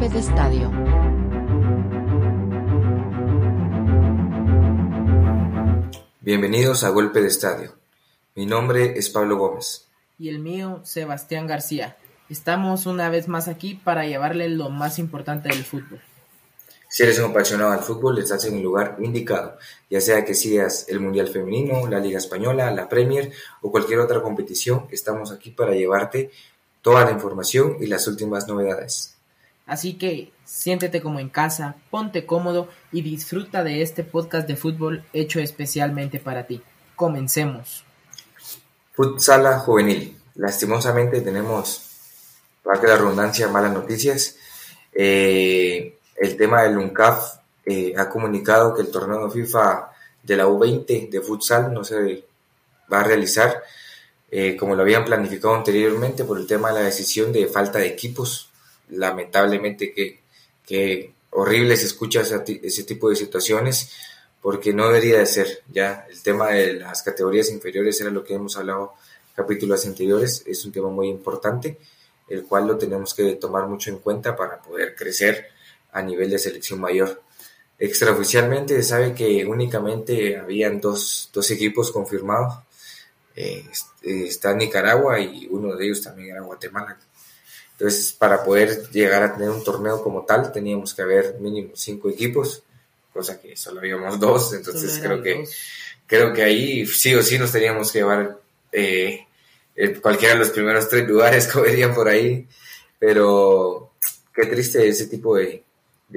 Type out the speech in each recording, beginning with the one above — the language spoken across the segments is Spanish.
golpe de estadio. Bienvenidos a Golpe de Estadio. Mi nombre es Pablo Gómez. Y el mío, Sebastián García. Estamos una vez más aquí para llevarle lo más importante del fútbol. Si eres un apasionado del fútbol, estás en el lugar indicado, ya sea que sigas el Mundial Femenino, la Liga Española, la Premier o cualquier otra competición, estamos aquí para llevarte toda la información y las últimas novedades. Así que siéntete como en casa, ponte cómodo y disfruta de este podcast de fútbol hecho especialmente para ti. Comencemos. Futsala juvenil. Lastimosamente tenemos, para que la redundancia, malas noticias. Eh, el tema del UNCAF eh, ha comunicado que el torneo FIFA de la U20 de futsal no se va a realizar eh, como lo habían planificado anteriormente por el tema de la decisión de falta de equipos lamentablemente que, que horrible se escucha ese, tipo de situaciones porque no debería de ser. Ya el tema de las categorías inferiores era lo que hemos hablado en capítulos anteriores es un tema muy importante el cual lo tenemos que tomar mucho en cuenta para poder crecer a nivel de selección mayor. Extraoficialmente se sabe que únicamente habían dos, dos equipos confirmados eh, está Nicaragua y uno de ellos también era Guatemala entonces, para poder llegar a tener un torneo como tal, teníamos que haber mínimo cinco equipos, cosa que solo habíamos dos, entonces creo que, creo que ahí sí o sí nos teníamos que llevar eh, cualquiera de los primeros tres lugares, como dirían por ahí, pero qué triste ese tipo de,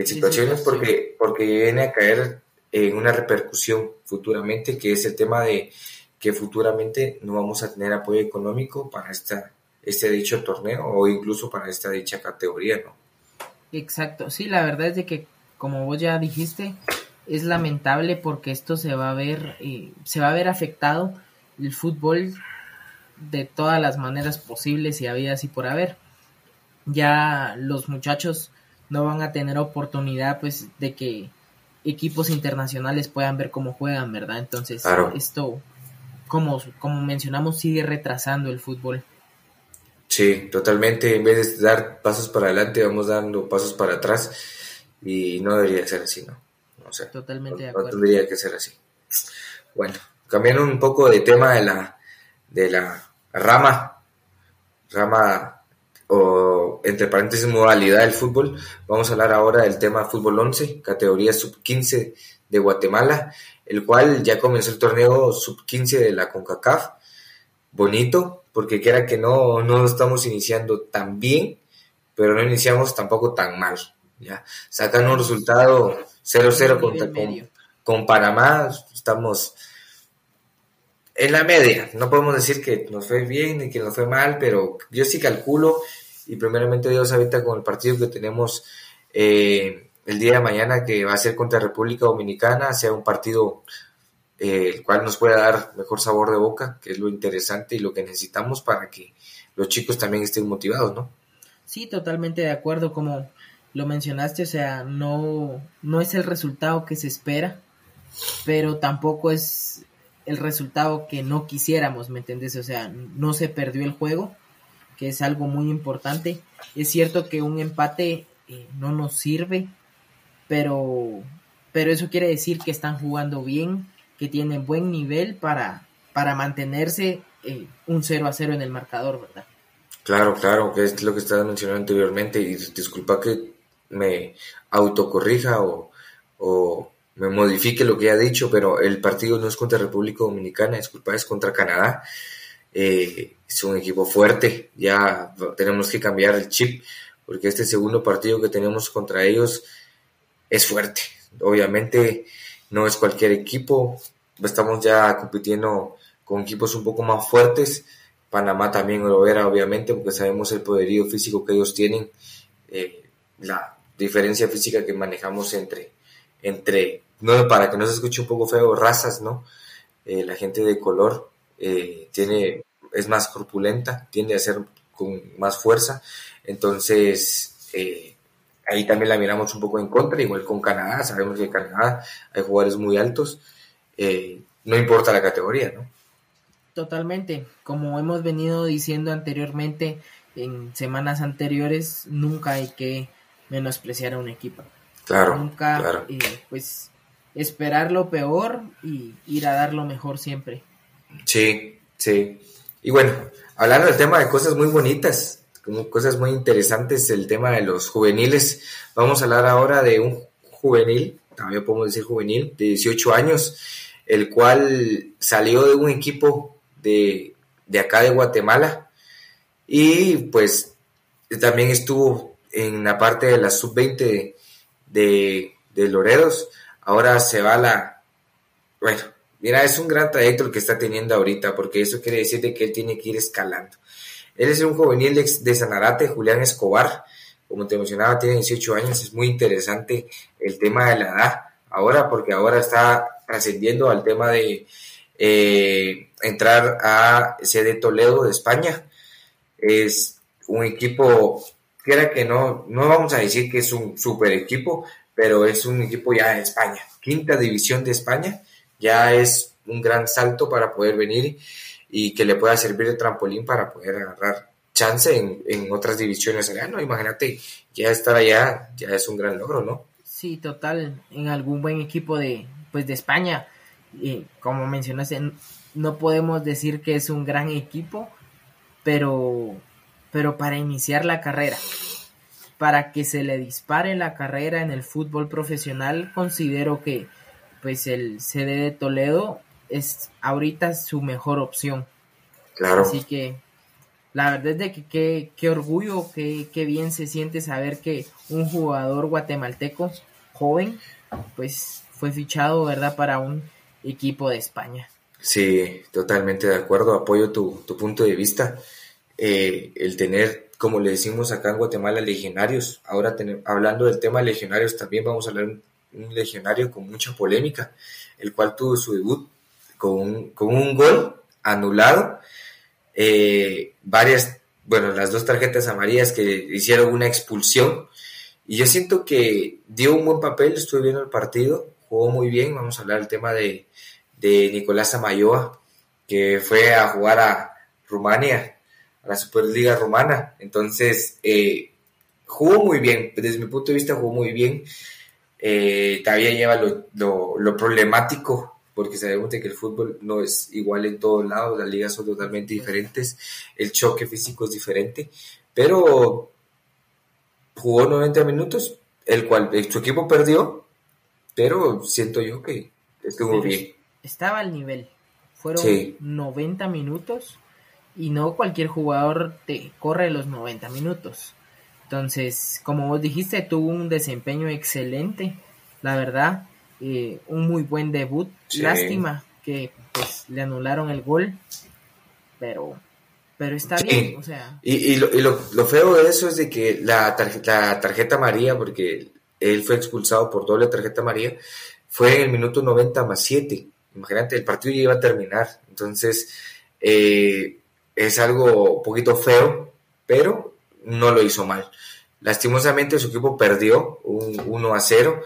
situaciones porque, porque viene a caer en una repercusión futuramente, que es el tema de que futuramente no vamos a tener apoyo económico para esta este dicho torneo o incluso para esta dicha categoría, ¿no? Exacto, sí, la verdad es de que como vos ya dijiste, es lamentable porque esto se va a ver, eh, se va a ver afectado el fútbol de todas las maneras posibles y habidas y por haber. Ya los muchachos no van a tener oportunidad pues de que equipos internacionales puedan ver cómo juegan, ¿verdad? Entonces esto, como, como mencionamos, sigue retrasando el fútbol. Sí, totalmente. En vez de dar pasos para adelante, vamos dando pasos para atrás y no debería ser así, ¿no? O sea, totalmente no, de acuerdo. No tendría que ser así. Bueno, cambiando un poco de tema de la, de la rama, rama o entre paréntesis modalidad del fútbol, vamos a hablar ahora del tema fútbol 11, categoría sub 15 de Guatemala, el cual ya comenzó el torneo sub 15 de la CONCACAF. Bonito, porque quiera que no, no estamos iniciando tan bien, pero no iniciamos tampoco tan mal. ¿ya? Sacan un resultado 0-0 con, con, Panamá, estamos en la media. No podemos decir que nos fue bien ni que nos fue mal, pero yo sí calculo, y primeramente Dios ahorita con el partido que tenemos eh, el día de mañana, que va a ser contra República Dominicana, sea un partido eh, el cual nos pueda dar mejor sabor de boca, que es lo interesante y lo que necesitamos para que los chicos también estén motivados, ¿no? Sí, totalmente de acuerdo, como lo mencionaste, o sea, no, no es el resultado que se espera, pero tampoco es el resultado que no quisiéramos, ¿me entendés? O sea, no se perdió el juego, que es algo muy importante. Es cierto que un empate eh, no nos sirve, pero, pero eso quiere decir que están jugando bien, que tienen buen nivel para, para mantenerse eh, un 0 a 0 en el marcador, ¿verdad? Claro, claro, que es lo que estaba mencionando anteriormente y disculpa que me autocorrija o, o me modifique lo que ha dicho, pero el partido no es contra República Dominicana, disculpa, es contra Canadá. Eh, es un equipo fuerte, ya tenemos que cambiar el chip, porque este segundo partido que tenemos contra ellos es fuerte. Obviamente no es cualquier equipo, estamos ya compitiendo con equipos un poco más fuertes. Panamá también lo era, obviamente, porque sabemos el poderío físico que ellos tienen, eh, la diferencia física que manejamos entre, entre, no para que no se escuche un poco feo, razas, ¿no? Eh, la gente de color eh, tiene, es más corpulenta, tiende a ser con más fuerza, entonces ahí también la miramos un poco en contra, igual con Canadá, sabemos que en Canadá hay jugadores muy altos, eh, no importa la categoría, ¿no? Totalmente, como hemos venido diciendo anteriormente, en semanas anteriores, nunca hay que menospreciar a un equipo. Claro. Nunca, eh, pues, esperar lo peor y ir a dar lo mejor siempre. Sí, sí. Y bueno, hablando del tema de cosas muy bonitas, cosas muy interesantes, el tema de los juveniles, vamos a hablar ahora de un juvenil, también podemos decir juvenil, de 18 años, el cual salió de un equipo de, de acá de Guatemala y pues también estuvo en la parte de la sub-20 de, de Loredos, ahora se va a la... Bueno, mira, es un gran trayecto el que está teniendo ahorita, porque eso quiere decir de que él tiene que ir escalando. Él es un juvenil de, de Sanarate, Julián Escobar, como te mencionaba, tiene 18 años, es muy interesante el tema de la edad ahora, porque ahora está ascendiendo al tema de eh, entrar a CD Toledo de España. Es un equipo, quiera que no, no vamos a decir que es un super equipo, pero es un equipo ya de España, quinta división de España, ya es un gran salto para poder venir y que le pueda servir de trampolín para poder agarrar chance en, en otras divisiones allá, ¿no? Imagínate, ya estar allá ya es un gran logro, ¿no? Sí, total, en algún buen equipo de, pues de España, y como mencionaste, no podemos decir que es un gran equipo, pero, pero para iniciar la carrera, para que se le dispare la carrera en el fútbol profesional, considero que pues el CD de Toledo es ahorita su mejor opción. Claro. Así que la verdad es de que qué orgullo, qué bien se siente saber que un jugador guatemalteco joven, pues fue fichado, ¿verdad?, para un equipo de España. Sí, totalmente de acuerdo, apoyo tu, punto de vista. Eh, el tener, como le decimos acá en Guatemala, legionarios. Ahora hablando del tema legionarios, también vamos a hablar de un, legionario con mucha polémica, el cual tuvo su debut con un, con un gol anulado, eh, varias, bueno, las dos tarjetas amarillas que hicieron una expulsión. Y yo siento que dio un buen papel, estuve viendo el partido, jugó muy bien. Vamos a hablar del tema de, de Nicolás Amayoa, que fue a jugar a Rumania, a la Superliga Rumana. Entonces, eh, jugó muy bien, desde mi punto de vista jugó muy bien. Eh, todavía lleva lo, lo, problemático, porque sabemos que el fútbol no es igual en todos lados, las ligas son totalmente diferentes, el choque físico es diferente, pero jugó 90 minutos, el cual su equipo perdió, pero siento yo que estuvo bien estaba al nivel. Fueron 90 minutos y no cualquier jugador te corre los 90 minutos. Entonces, como vos dijiste, tuvo un desempeño excelente, la verdad, eh, un muy buen debut. Lástima que pues le anularon el gol, pero pero está bien, o sea. Y, lo, y lo, feo de eso es de que la tarjeta, la tarjeta María, porque él fue expulsado por doble tarjeta María, fue en el minuto 90 más 7. Imagínate, el partido ya iba a terminar. Entonces, eh, es algo un poquito feo, pero no lo hizo mal. Lastimosamente su equipo perdió un 1 a 0.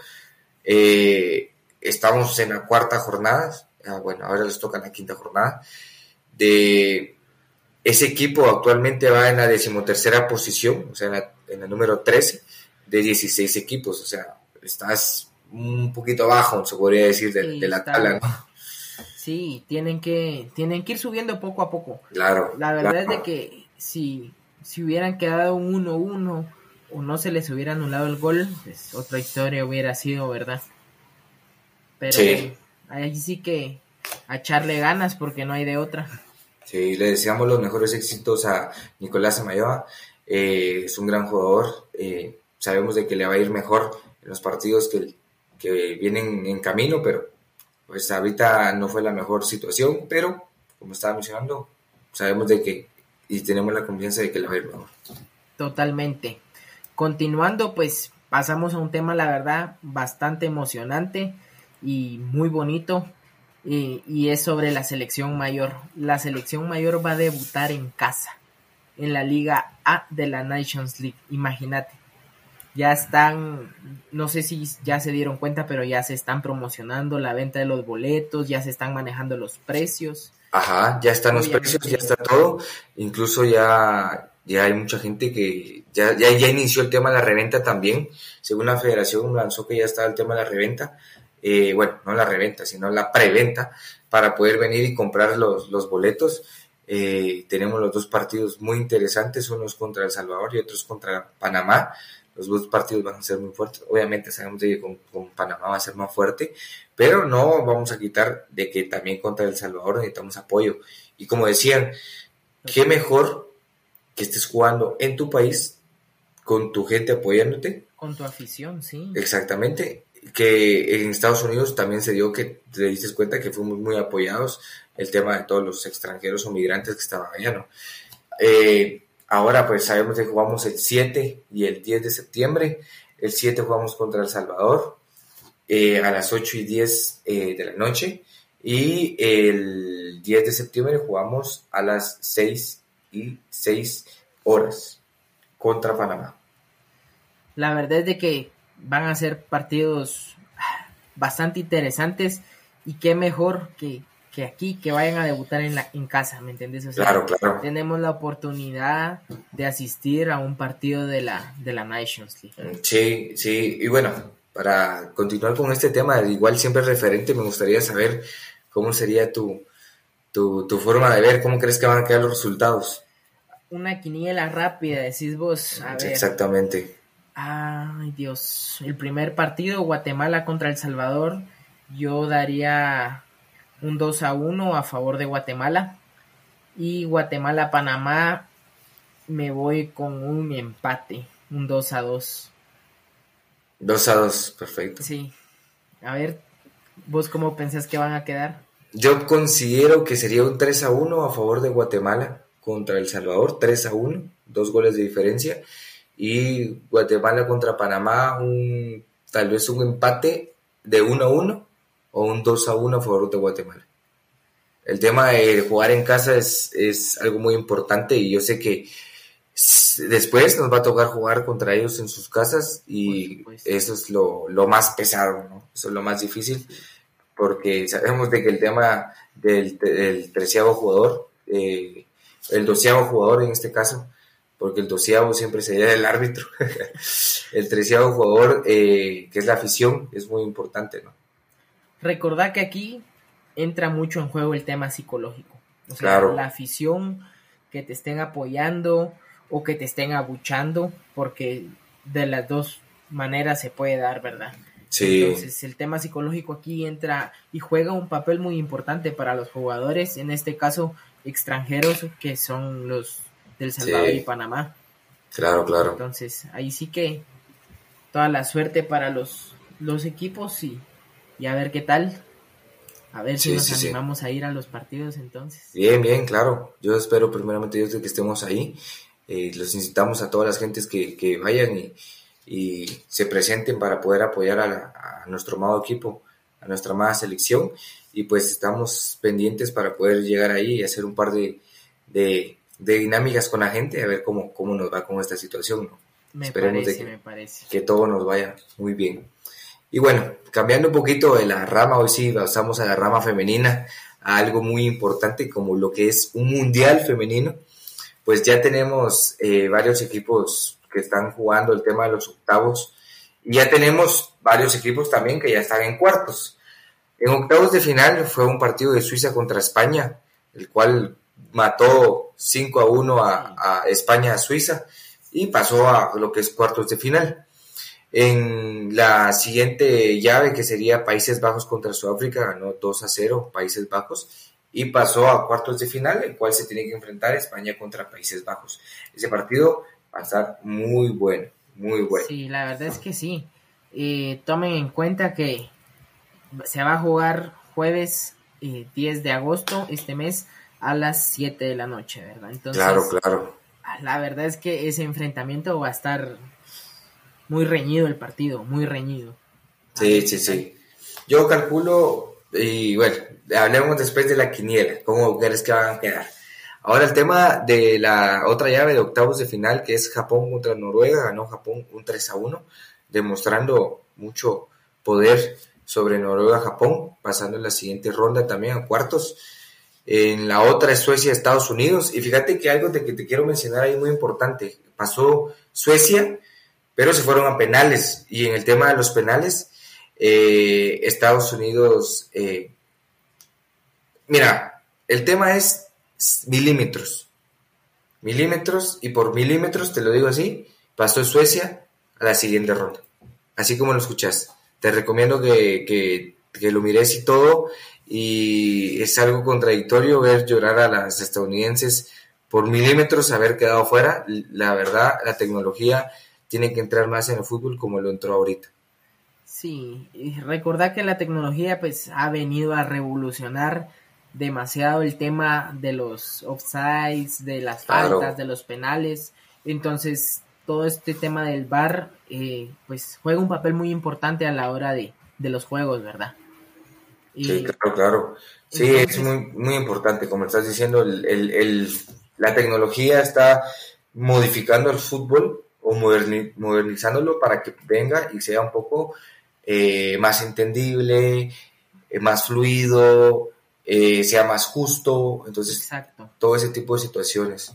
Eh, estamos en la cuarta jornada. Ah, bueno, ahora les toca la quinta jornada. De ese equipo actualmente va en la decimotercera posición, o sea, en la, en la número 13 de 16 equipos. O sea, estás un poquito abajo, se podría decir, de, la tabla. Sí, tienen que, tienen que ir subiendo poco a poco. Claro. La verdad es de que si, si hubieran quedado un 1-1 o no se les hubiera anulado el gol, pues otra historia hubiera sido, ¿verdad? Pero ahí sí que a echarle ganas porque no hay de otra. Sí, le deseamos los mejores éxitos a Nicolás Amayoa. Eh, es un gran jugador. Eh, sabemos de que le va a ir mejor en los partidos que, que vienen en camino, pero pues ahorita no fue la mejor situación, pero como estaba mencionando, sabemos de que y tenemos la confianza de que la va a ir mejor. Totalmente. Continuando, pues pasamos a un tema, la verdad, bastante emocionante y muy bonito. Y, y, es sobre la selección mayor. La selección mayor va a debutar en casa, en la Liga A de la Nations League. Imagínate ya están, no sé si ya se dieron cuenta, pero ya se están promocionando la venta de los boletos, ya se están manejando los precios. Ajá, ya están los precios, ya está todo. Incluso ya, ya hay mucha gente que ya, ya, ya inició el tema de la reventa también. Según la federación lanzó que ya está el tema de la reventa. Eh, bueno, no la reventa, sino la preventa para poder venir y comprar los, los boletos. Eh, tenemos los dos partidos muy interesantes, unos contra El Salvador y otros contra Panamá. Los dos partidos van a ser muy fuertes. Obviamente sabemos que con, con, Panamá va a ser más fuerte, pero no vamos a quitar de que también contra El Salvador necesitamos apoyo. Y como decían, qué mejor que estés jugando en tu país con tu gente apoyándote. Con tu afición, sí. Exactamente. Que en Estados Unidos también se dio que te diste cuenta que fuimos muy apoyados el tema de todos los extranjeros o migrantes que estaban allá, ¿no? Eh, ahora pues sabemos que jugamos el 7 y el 10 de septiembre. El 7 jugamos contra El Salvador eh, a las 8 y 10 eh, de la noche. Y el 10 de septiembre jugamos a las 6 y 6 horas contra Panamá. La verdad es que van a ser partidos bastante interesantes y qué mejor que, que aquí que vayan a debutar en, la, en casa, ¿me entiendes? claro, claro. Tenemos la oportunidad de asistir a un partido de la, de la Nations League. Sí, sí, y bueno, para continuar con este tema, igual siempre referente, me gustaría saber cómo sería tu, tu, tu forma de ver, cómo crees que van a quedar los resultados. Una quiniela rápida, decís vos. A ver. Exactamente. Ay, Dios. El primer partido, Guatemala contra El Salvador, yo daría un 2 a 1 a favor de Guatemala. Y Guatemala-Panamá, me voy con un empate, un 2 a 2. 2 a 2, perfecto. Sí. A ver, ¿vos cómo pensás que van a quedar? Yo considero que sería un 3 a 1 a favor de Guatemala contra El Salvador, 3 a 1, dos goles de diferencia. Y Guatemala contra Panamá, un, tal vez un empate de 1 a 1 o un 2 a 1 a favor de Guatemala. El tema de jugar en casa es, es algo muy importante y yo sé que después nos va a tocar jugar contra ellos en sus casas y eso es lo, lo más pesado, ¿no? Eso es lo más difícil porque sabemos de que el tema del, del treceavo jugador, eh, el doceavo jugador en este caso, porque el doceavo siempre sería el árbitro, el treceavo jugador, eh, que es la afición, es muy importante, ¿no? Recordad que aquí entra mucho en juego el tema psicológico. O sea, Claro. la afición, que te estén apoyando o que te estén abuchando, porque de las dos maneras se puede dar, ¿verdad? Sí, Entonces el tema psicológico aquí entra y juega un papel muy importante para los jugadores, en este caso extranjeros que son los del Salvador Sí. y Panamá. claro, claro. Entonces ahí sí que toda la suerte para los, los equipos y, y a ver qué tal. A ver si nos sí. animamos a ir a los partidos entonces. Bien, bien, claro. Yo espero primeramente Dios de que estemos ahí. Eh, los incitamos a todas las gentes que, que vayan y, y se presenten para poder apoyar a, la- a nuestro amado equipo, a nuestra amada selección. Y pues estamos pendientes para poder llegar ahí y hacer un par de, de, de dinámicas con la gente, a ver cómo, cómo nos va con esta situación. ¿no? Me Esperemos de parece, que- me parece. que todo nos vaya muy bien. Y bueno, cambiando un poquito de la rama, hoy sí pasamos a la rama femenina, a algo muy importante como lo que es un mundial femenino. Pues ya tenemos eh, varios equipos que están jugando el tema de los octavos y ya tenemos varios equipos también que ya están en cuartos. En octavos de final fue un partido de Suiza contra España, el cual mató 5 a 1 a, España a Suiza y pasó a lo que es cuartos de final. En la siguiente llave, que sería Países Bajos contra Sudáfrica, ganó 2 a 0 Países Bajos y pasó a cuartos de final, el cual se tiene que enfrentar España contra Países Bajos. Ese partido va a estar muy bueno, muy bueno. Sí, la verdad es que sí. Eh, tomen en cuenta que se va a jugar jueves eh, 10 de agosto este mes a las 7 de la noche, ¿verdad? Entonces, claro, claro. la verdad es que ese enfrentamiento va a estar muy reñido el partido, muy reñido. Sí, sí, sí. Yo calculo, y bueno, hablemos después de la quiniela, cómo crees que van a quedar. Ahora el tema de la otra llave de octavos de final, que es Japón contra Noruega, ganó Japón un 3 a 1, demostrando mucho poder sobre Noruega-Japón, pasando en la siguiente ronda también a cuartos. En la otra es Suecia, Estados Unidos. Y fíjate que algo de que te quiero mencionar ahí muy importante. Pasó Suecia, pero se fueron a penales. Y en el tema de los penales, eh, Estados Unidos... Eh, mira, el tema es milímetros. Milímetros, y por milímetros, te lo digo así, pasó Suecia a la siguiente ronda. Así como lo escuchas. Te recomiendo que, que, que lo mires y todo y es algo contradictorio ver llorar a las estadounidenses por milímetros haber quedado fuera. La verdad, la tecnología tiene que entrar más en el fútbol como lo entró ahorita. Sí, y recordar que la tecnología pues ha venido a revolucionar demasiado el tema de los offsides, de las faltas, de los penales. Entonces, todo este tema del VAR eh, pues juega un papel muy importante a la hora de, de los juegos, ¿verdad? Sí, claro, claro. Sí, es muy, muy importante, como estás diciendo, el, el, la tecnología está modificando el fútbol o modernizándolo para que venga y sea un poco eh, más entendible, eh, más fluido, eh, sea más justo, entonces Exacto. todo ese tipo de situaciones.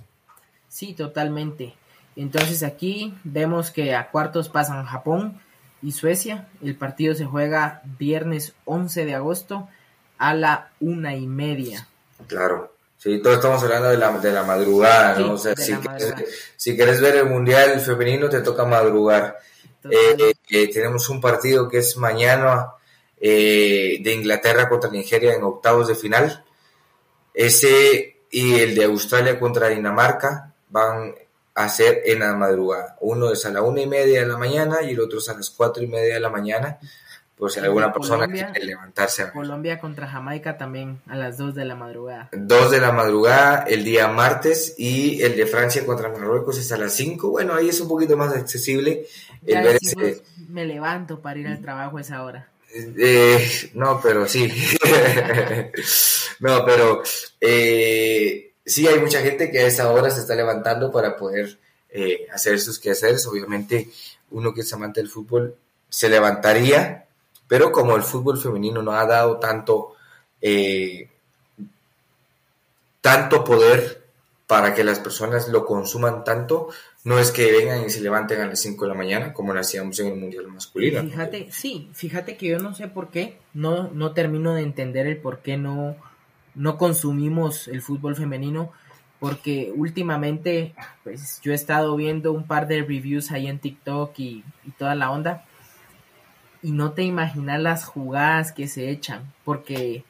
Sí, totalmente. Entonces aquí vemos que a cuartos pasan Japón, y Suecia. El partido se juega viernes 11 de agosto a la una y media. Claro. Sí, todos estamos hablando de la, de la madrugada, ¿no? o sea, si quieres, si quieres, ver el Mundial femenino, te toca madrugar. Eh, eh, tenemos un partido que es mañana eh, de Inglaterra contra Nigeria en octavos de final. Ese y el de Australia contra Dinamarca van hacer en la madrugada. Uno es a la una y media de la mañana y el otro es a las cuatro y media de la mañana, por si alguna persona quiere levantarse. Colombia contra Jamaica también a las dos de la madrugada. Dos de la madrugada el día martes y el de Francia contra Marruecos es a las cinco. Bueno, ahí es un poquito más accesible. Me levanto para ir al trabajo a esa hora. Eh, no, pero sí. no, pero eh, sí hay mucha gente que a esa hora se está levantando para poder eh, hacer sus quehaceres. Obviamente, uno que es amante del fútbol se levantaría, pero como el fútbol femenino no ha dado tanto, eh, tanto poder para que las personas lo consuman tanto, no es que vengan y se levanten a las 5 de la mañana como lo hacíamos en el Mundial masculino. Fíjate, sí, fíjate que yo no sé por qué, no, no termino de entender el por qué no no consumimos el fútbol femenino porque últimamente pues yo he estado viendo un par de reviews ahí en TikTok y, toda la onda y no te imaginas las jugadas que se echan porque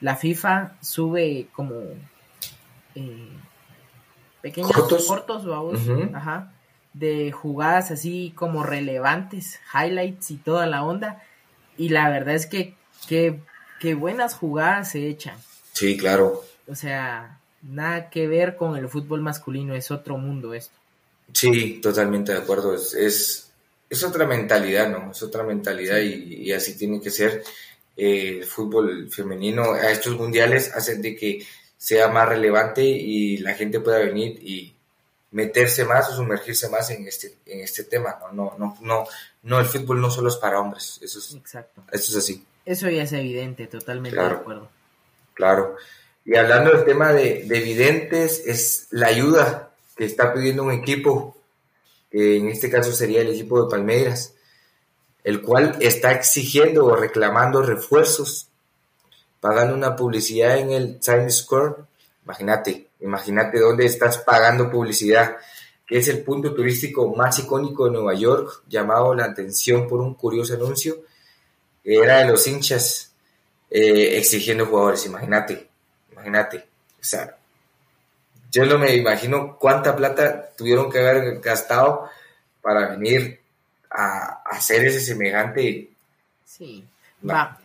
la FIFA sube como eh, pequeños cortos, de jugadas así como relevantes, highlights y toda la onda y la verdad es que qué buenas jugadas se echan. Sí, claro. O sea, nada que ver con el fútbol masculino, es otro mundo esto. Sí, totalmente de acuerdo. Es, es, otra mentalidad, ¿no? Es otra mentalidad y, así tiene que ser. Eh, el fútbol femenino a estos mundiales hacen de que sea más relevante y la gente pueda venir y meterse más o sumergirse más en este en este tema no no no no no el fútbol no solo es para hombres eso es exacto eso es así eso ya es evidente totalmente de acuerdo Claro. Y hablando del tema de, de videntes, es la ayuda que está pidiendo un equipo, que en este caso sería el equipo de Palmeiras, el cual está exigiendo o reclamando refuerzos, pagando una publicidad en el Times Square. Imagínate, imagínate dónde estás pagando publicidad, que es el punto turístico más icónico de Nueva York, llamado la atención por un curioso anuncio, que era de los hinchas eh, exigiendo jugadores, imagínate, imagínate. O sea, yo no me imagino cuánta plata tuvieron que haber gastado para venir a, hacer ese semejante. Sí. Va.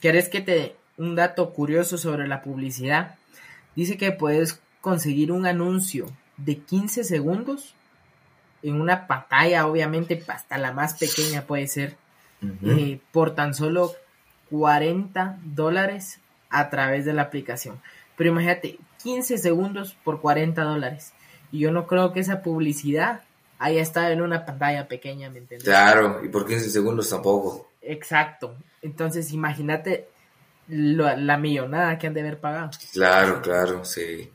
¿Quieres que te dé un dato curioso sobre la publicidad? Dice que puedes conseguir un anuncio de 15 segundos en una pantalla, obviamente hasta la más pequeña puede ser, eh, por tan solo 40 dólares a través de la aplicación. Pero imagínate, 15 segundos por 40 dólares. Y yo no creo que esa publicidad haya estado en una pantalla pequeña, ¿me entiendes? Claro, y por 15 segundos tampoco. Exacto. Entonces, imagínate la, millonada que han de haber pagado. Claro, claro, sí.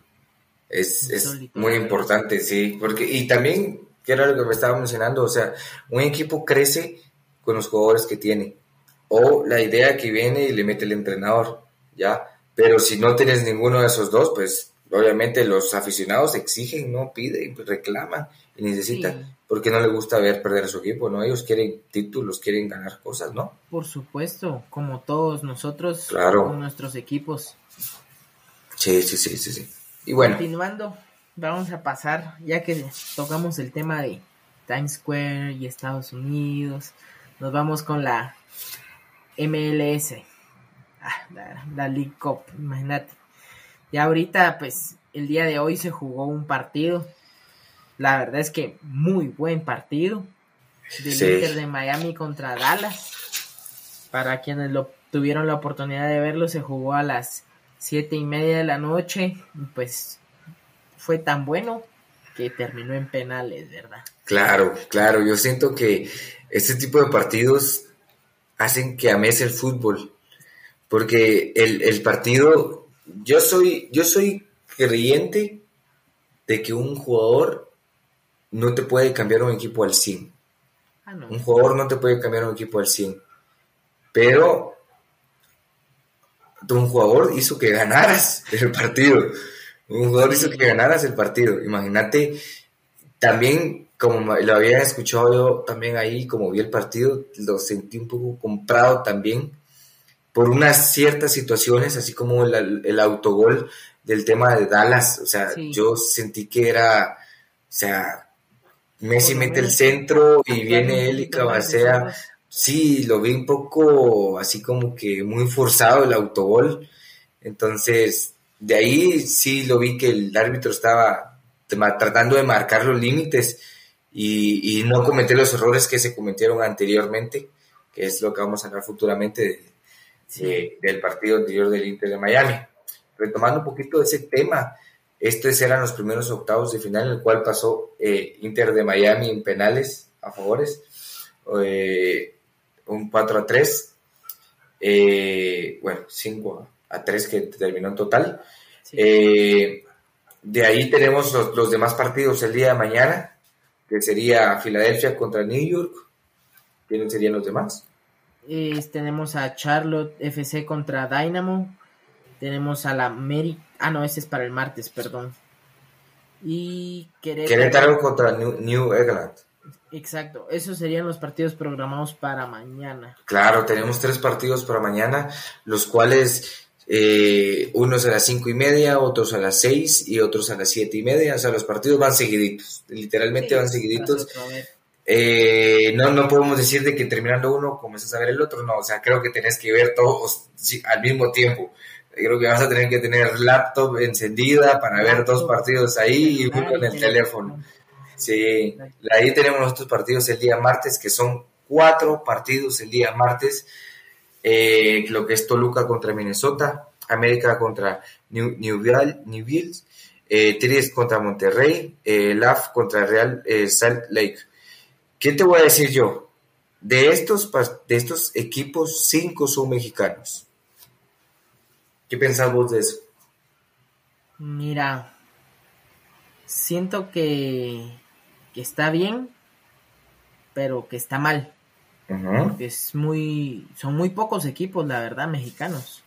Es, es muy importante, sí, porque y también, que era lo que me estaba mencionando, o sea, un equipo crece con los jugadores que tiene, o la idea que viene y le mete el entrenador, ¿ya? Pero si no tienes ninguno de esos dos, pues obviamente los aficionados exigen, ¿no? Piden, reclaman y necesitan, porque no les gusta ver perder a su equipo, ¿no? Ellos quieren títulos, quieren ganar cosas, ¿no? Por supuesto, como todos nosotros con nuestros equipos. Sí, sí, sí, sí, sí. Y bueno. Continuando, vamos a pasar, ya que tocamos el tema de Times Square y Estados Unidos, nos vamos con la MLS, ah, la, la League Cup, imagínate. Y ahorita, pues, el día de hoy se jugó un partido. La verdad es que muy buen partido. Del Inter de Miami contra Dallas. Para quienes lo tuvieron la oportunidad de verlo, se jugó a las siete y media de la noche. Pues fue tan bueno que terminó en penales, ¿verdad? Claro, claro. Yo siento que este tipo de partidos hacen que ames el fútbol. Porque el, el partido yo soy, yo soy creyente de que un jugador no te puede cambiar un equipo al 100. Ah, un jugador no te puede cambiar un equipo al 100. Pero un jugador hizo que ganaras el partido. Un jugador hizo que ganaras el partido. Imagínate, también como lo había escuchado yo también ahí, como vi el partido, lo sentí un poco comprado también por unas ciertas situaciones, así como el, autogol del tema de Dallas, o sea, yo sentí que era, o sea, Messi mete el centro y viene él y cabecea. Sí, lo vi un poco así como que muy forzado el autogol. Entonces, de ahí sí lo vi que el árbitro estaba tratando de marcar los límites y, y no cometer los errores que se cometieron anteriormente, que es lo que vamos a hablar futuramente del partido anterior del Inter de Miami. Retomando un poquito de ese tema, estos eran los primeros octavos de final en el cual pasó eh, Inter de Miami en penales a favores, eh, un 4 a 3, eh, bueno, 5 a 3 que terminó en total. de ahí tenemos los, los, demás partidos el día de mañana, que sería Filadelfia contra New York. ¿Quiénes serían los demás? tenemos a Charlotte FC contra Dynamo. Tenemos a la Mary. Ah, no, ese es para el martes, perdón. Y Querétaro, contra New, England. Exacto, esos serían los partidos programados para mañana. Claro, tenemos tres partidos para mañana, los cuales eh, unos a las cinco y media, otros a las seis y otros a las siete y media. O sea, los partidos van seguiditos, literalmente van seguiditos. Eh, no, no podemos decir de que terminando uno comienzas a ver el otro, no, o sea, creo que tenés que ver todos al mismo tiempo. Creo que vas a tener que tener laptop encendida para ver dos partidos ahí y uno en el teléfono. Sí, ahí tenemos nuestros partidos el día martes, que son cuatro partidos el día martes. Eh, lo que es Toluca contra Minnesota, América contra New, New, eh, contra Monterrey, eh, LAF contra Real eh, Salt Lake. ¿Qué te voy a decir yo? De estos, de estos equipos, cinco son mexicanos. ¿Qué pensás vos de eso? Mira, siento que, está bien, pero que está mal. Es muy, son muy pocos equipos, la verdad, mexicanos.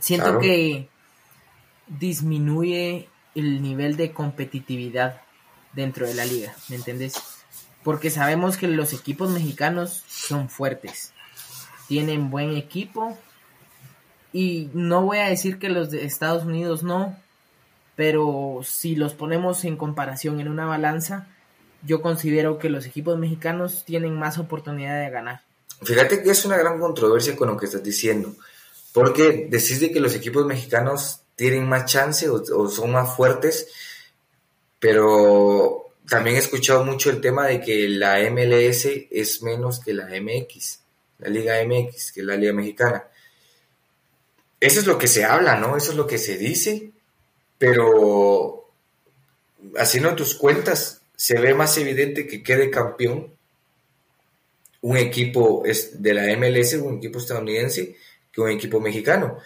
Siento que disminuye el nivel de competitividad dentro de la liga, ¿me entendés? porque sabemos que los equipos mexicanos son fuertes, tienen buen equipo y no voy a decir que los de Estados Unidos no, pero si los ponemos en comparación en una balanza, yo considero que los equipos mexicanos tienen más oportunidad de ganar. Fíjate que es una gran controversia con lo que estás diciendo, porque decís de que los equipos mexicanos tienen más chance o, o son más fuertes, pero también he escuchado mucho el tema de que la MLS es menos que la MX, la Liga MX, que la Liga Mexicana. Eso es lo que se habla, ¿no? Eso es lo que se dice, pero haciendo tus cuentas, se ve más evidente que quede campeón un equipo de la MLS, un equipo estadounidense, que un equipo mexicano.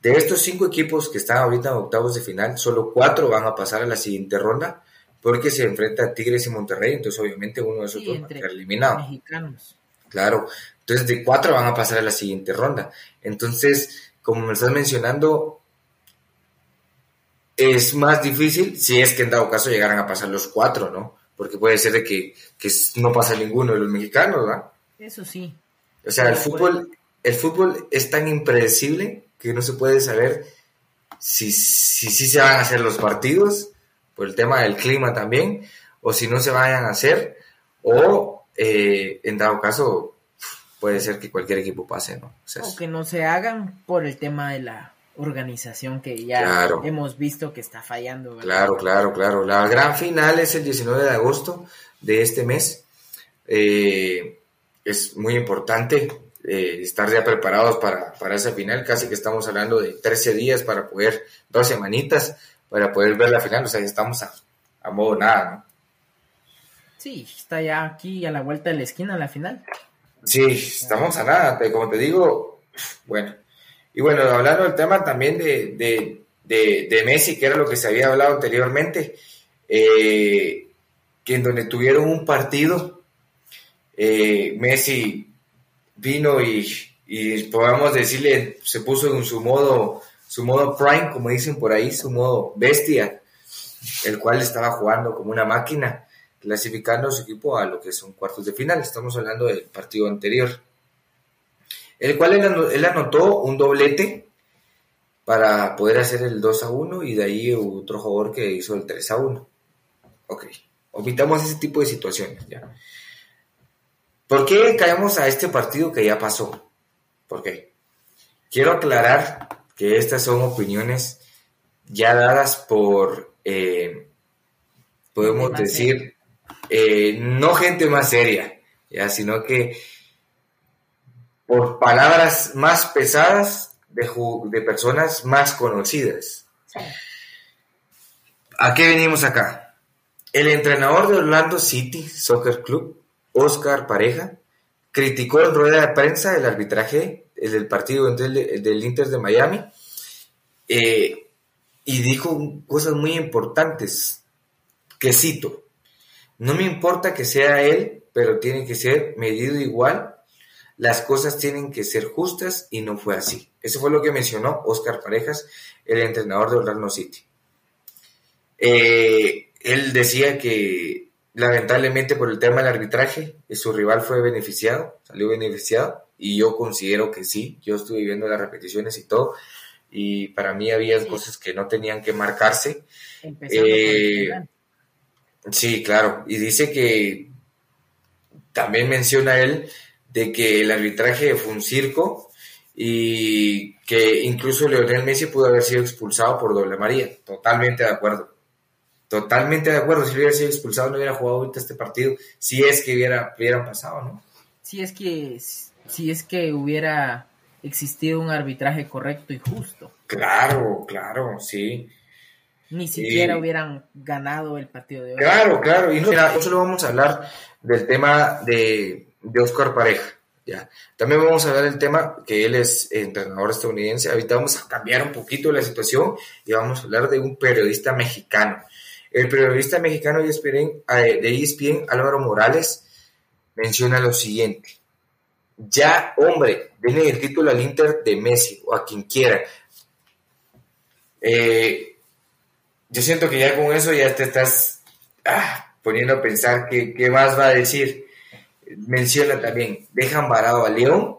De estos cinco equipos que están ahorita en octavos de final, solo cuatro van a pasar a la siguiente ronda porque se enfrenta a Tigres y Monterrey, entonces obviamente uno de esos dos va a quedar eliminado. Mexicanos. Claro, entonces de cuatro van a pasar a la siguiente ronda. Entonces, como me estás mencionando, es más difícil si es que en dado caso llegaran a pasar los cuatro, ¿no? Porque puede ser de que, no pasa ninguno de los mexicanos, ¿verdad? Eso sí. O sea, el fútbol, el fútbol es tan impredecible que no se puede saber si sí si, se van a hacer los partidos, por el tema del clima también, o si no se vayan a hacer, o eh, en dado caso puede ser que cualquier equipo pase, ¿no? O, que no se hagan por el tema de la organización que ya hemos visto que está fallando. Claro, claro, claro. La gran final es el 19 de agosto de este mes. Eh, es muy importante eh, estar ya preparados para, para esa final. Casi que estamos hablando de 13 días para poder, dos semanitas para poder ver la final. O sea, ya estamos a, a modo nada, ¿no? Sí, está ya aquí a la vuelta de la esquina la final. Sí, estamos a nada. Como te digo, bueno, y bueno, hablando del tema también de, Messi, que era lo que se había hablado anteriormente, eh, que en donde tuvieron un partido, eh, Messi vino y, y podemos decirle, se puso en su modo, su modo prime, como dicen por ahí, su modo bestia, el cual estaba jugando como una máquina, clasificando a su equipo a lo que son cuartos de final. Estamos hablando del partido anterior el cual él, anotó un doblete para poder hacer el 2 a 1 y de ahí otro jugador que hizo el 3 a 1. Ok, omitamos ese tipo de situaciones. ¿ya? ¿Por qué caemos a este partido que ya pasó? ¿Por qué? Quiero aclarar que estas son opiniones ya dadas por, eh, podemos decir, eh, no gente más seria, ya, sino que por palabras más pesadas de, de personas más conocidas. ¿A qué venimos acá? El entrenador de Orlando City Soccer Club, Oscar Pareja, criticó en rueda de prensa el arbitraje del partido del, del Inter de Miami eh, y dijo cosas muy importantes, que cito, no me importa que sea él, pero tiene que ser medido igual las cosas tienen que ser justas y no fue así. Eso fue lo que mencionó Oscar Parejas, el entrenador de Orlando City. Eh, él decía que lamentablemente por el tema del arbitraje, su rival fue beneficiado, salió beneficiado, y yo considero que sí, yo estuve viendo las repeticiones y todo, y para mí había cosas que no tenían que marcarse. Eh, sí, claro, y dice que también menciona él de que el arbitraje fue un circo y que incluso Leonel Messi pudo haber sido expulsado por doble María. Totalmente de acuerdo. Totalmente de acuerdo. Si hubiera sido expulsado no hubiera jugado ahorita este partido. Si es que hubiera, hubieran pasado, ¿no? Si es que, si es que hubiera existido un arbitraje correcto y justo. Claro, claro, sí. Ni siquiera hubieran ganado el partido de hoy. Claro, claro. Y no, solo vamos a hablar del tema de de Oscar Pareja. ¿ya? También vamos a ver el tema que él es entrenador estadounidense. Ahorita vamos a cambiar un poquito la situación y vamos a hablar de un periodista mexicano. El periodista mexicano de ESPN, ESPN Álvaro Morales, menciona lo siguiente. Ya, hombre, denle el título al Inter de Messi o a quien quiera. Eh, yo siento que ya con eso ya te estás ah, poniendo a pensar qué, qué más va a decir menciona también, dejan varado a León,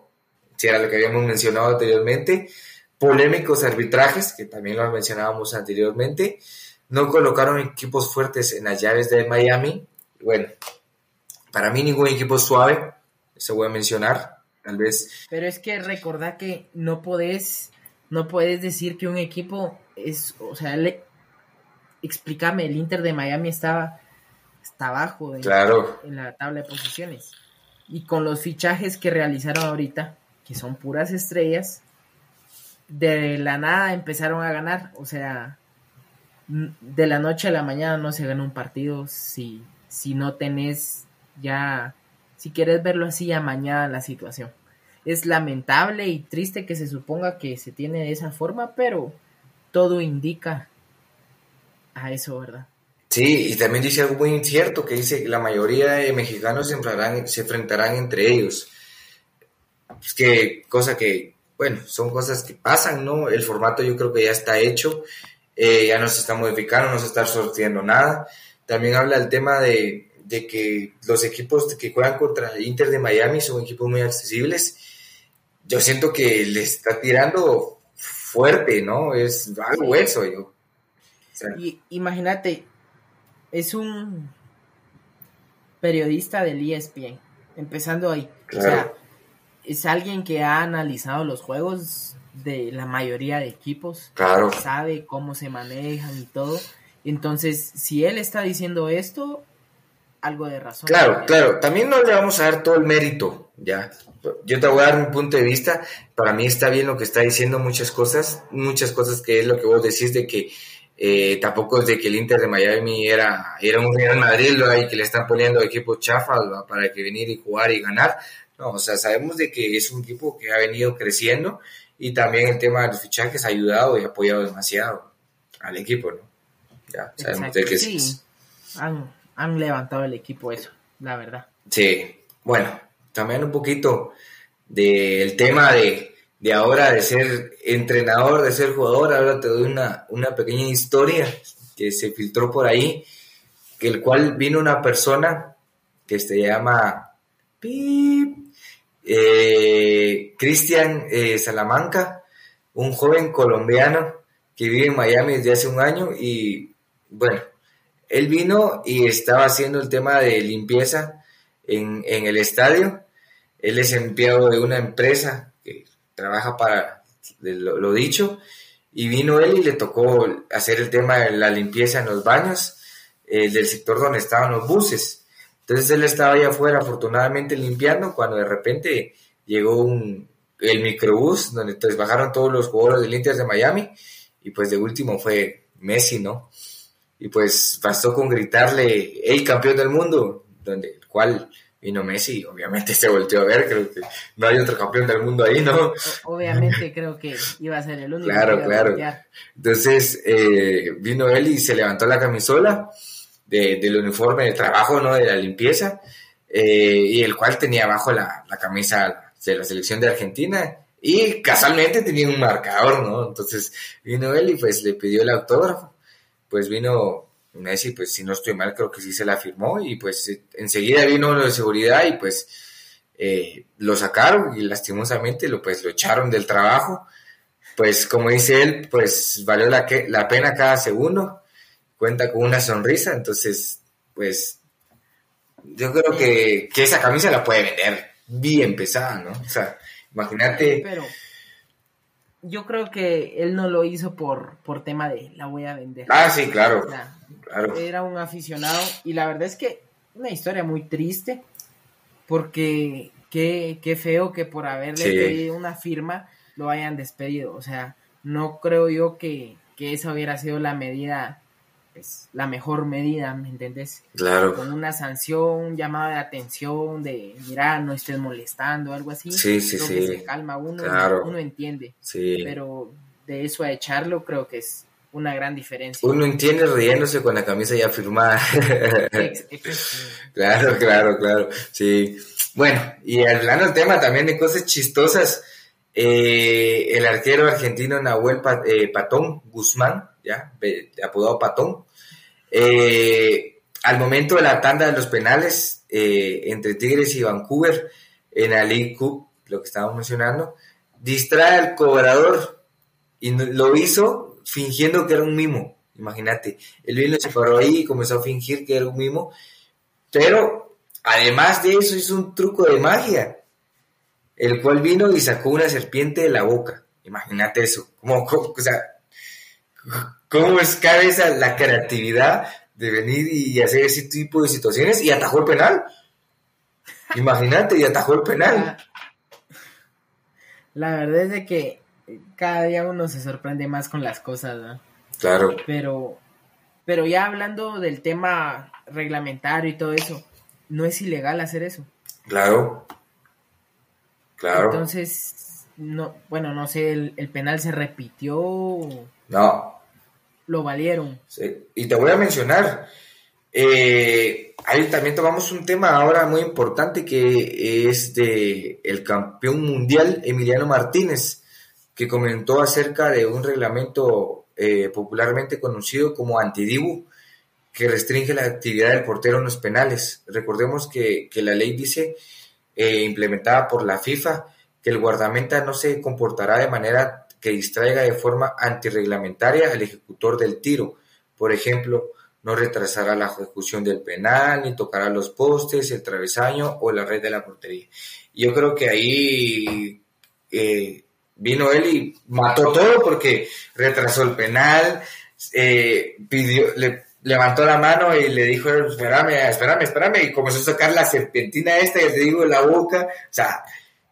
si era lo que habíamos mencionado anteriormente, polémicos arbitrajes, que también lo mencionábamos anteriormente, no colocaron equipos fuertes en las llaves de Miami, bueno, para mí ningún equipo suave, se voy a mencionar, tal vez. Pero es que recordad que no podés, no puedes decir que un equipo es, o sea, le, explícame, el Inter de Miami estaba está abajo claro. en la tabla de posiciones. Y con los fichajes que realizaron ahorita, que son puras estrellas, de la nada empezaron a ganar. O sea, de la noche a la mañana no se gana un partido si, si no tenés ya, si quieres verlo así, mañana la situación. es lamentable y triste que se suponga que se tiene de esa forma, pero todo indica a eso, ¿verdad? Sí, y también dice algo muy incierto, que dice que la mayoría de mexicanos se enfrentarán, se enfrentarán entre ellos. Es que, cosa que, bueno, son cosas que pasan, ¿no? El formato yo creo que ya está hecho, eh, ya no se está modificando, no se está sorteando nada. También habla del tema de, de que los equipos que juegan contra el Inter de Miami son equipos muy accesibles. Yo siento que le está tirando fuerte, ¿no? Es algo eso, yo. y imagínate, es un periodista del ESPN, empezando ahí. O sea, es alguien que ha analizado los juegos de la mayoría de equipos, claro. sabe cómo se manejan y todo. Entonces, si él está diciendo esto, algo de razón. Claro, claro. También no le vamos a dar todo el mérito, ya. Yo te voy a dar mi punto de vista. Para mí está bien lo que está diciendo muchas cosas, muchas cosas que es lo que vos decís de que eh, tampoco es de que el Inter de Miami era, era un Real Madrid y que le están poniendo equipos chafas para que venir y jugar y ganar. No, o sea, sabemos de que es un equipo que ha venido creciendo y también el tema de los fichajes ha ayudado y apoyado demasiado al equipo, ¿no? Ya, sabemos de que sí. Han, han levantado el equipo eso, la verdad. Sí, bueno, también un poquito del tema de de ahora de ser entrenador, de ser jugador, ahora te doy una, una pequeña historia que se filtró por ahí, que el cual vino una persona que se llama eh, Cristian eh, Salamanca, un joven colombiano que vive en Miami desde hace un año y bueno, él vino y estaba haciendo el tema de limpieza en, en el estadio. Él es empleado de una empresa trabaja para lo, dicho, y vino él y le tocó hacer el tema de la limpieza en los baños eh, del sector donde estaban los buses. Entonces él estaba ahí afuera afortunadamente limpiando cuando de repente llegó el microbús donde entonces bajaron todos los jugadores del Inter de Miami y pues de último fue Messi, ¿no? Y pues bastó con gritarle, el campeón del mundo, donde el cual vino Messi, obviamente se volteó a ver, creo que no hay otro campeón del mundo ahí, ¿no? Obviamente creo que iba a ser el único. Claro, claro. Entonces eh, vino él y se levantó la camisola del uniforme de trabajo, ¿no? De la limpieza, eh, y el cual tenía abajo la, la camisa de la selección de Argentina, y casualmente tenía un marcador, ¿no? Entonces vino él y pues le pidió el autógrafo, pues vino Messi, pues si no estoy mal, creo que sí se la firmó y pues enseguida vino uno de seguridad y pues eh, lo sacaron y lastimosamente lo, pues, lo echaron del trabajo. Pues como dice él, pues valió la, que, la pena cada segundo, cuenta con una sonrisa, entonces pues yo creo que, que esa camisa la puede vender bien pesada, ¿no? O sea, imagínate... yo creo que él no lo hizo por, por tema de la voy a vender. Ah, sí, claro. Era un aficionado y la verdad es que una historia muy triste porque qué, qué feo que por haberle pedido una firma lo hayan despedido. O sea, no creo yo que, que esa hubiera sido la medida, pues, la mejor medida, ¿me entiendes? Claro. Con una sanción, llamada de atención, de mira, no estés molestando, algo así. Sí, sí, sí. se calma uno, uno entiende. Sí. Pero de eso a echarlo creo que es una gran diferencia. Uno entiende riéndose con la camisa ya firmada. claro, claro, claro. Sí. Bueno, y hablando del tema también de cosas chistosas, eh, el arquero argentino Nahuel eh, Patón Guzmán, ya, apodado Patón, eh, al momento de la tanda de los penales entre Tigres y Vancouver en la League Cup, lo que estábamos mencionando, distrae al cobrador y lo hizo fingiendo que era un mimo. Imagínate, el vino se paró ahí y comenzó a fingir que era un mimo. Pero además de eso hizo un truco de magia, el cual vino y sacó una serpiente de la boca. Imagínate eso. ¿Cómo, cómo o sea, cómo es cada esa la creatividad de venir y hacer ese tipo de situaciones y atajó el penal? Imagínate, y atajó el penal. La verdad es de que cada día uno se sorprende más con las cosas, ¿no? Claro. Pero, pero ya hablando del tema reglamentario y todo eso, no es ilegal hacer eso. Claro. Claro. Entonces, no, bueno, no sé, el, el penal se repitió. No. Lo valieron. Sí. Y te voy a mencionar, eh, ahí también tomamos un tema ahora muy importante que es de el campeón mundial Emiliano Martínez, que comentó acerca de un reglamento eh, popularmente conocido como antidibu, que restringe la actividad del portero en los penales. Recordemos que, la ley dice, eh, implementada por la FIFA, que el guardameta no se comportará de manera que distraiga de forma antirreglamentaria al ejecutor del tiro. Por ejemplo, no retrasará la ejecución del penal, ni tocará los postes, el travesaño o la red de la portería. Yo creo que ahí eh, vino él y mató todo porque retrasó el penal, eh, pidió, le levantó la mano y le dijo, espérame, espérame, espérame, y comenzó a sacar la serpentina esta, y te digo, la boca, o sea,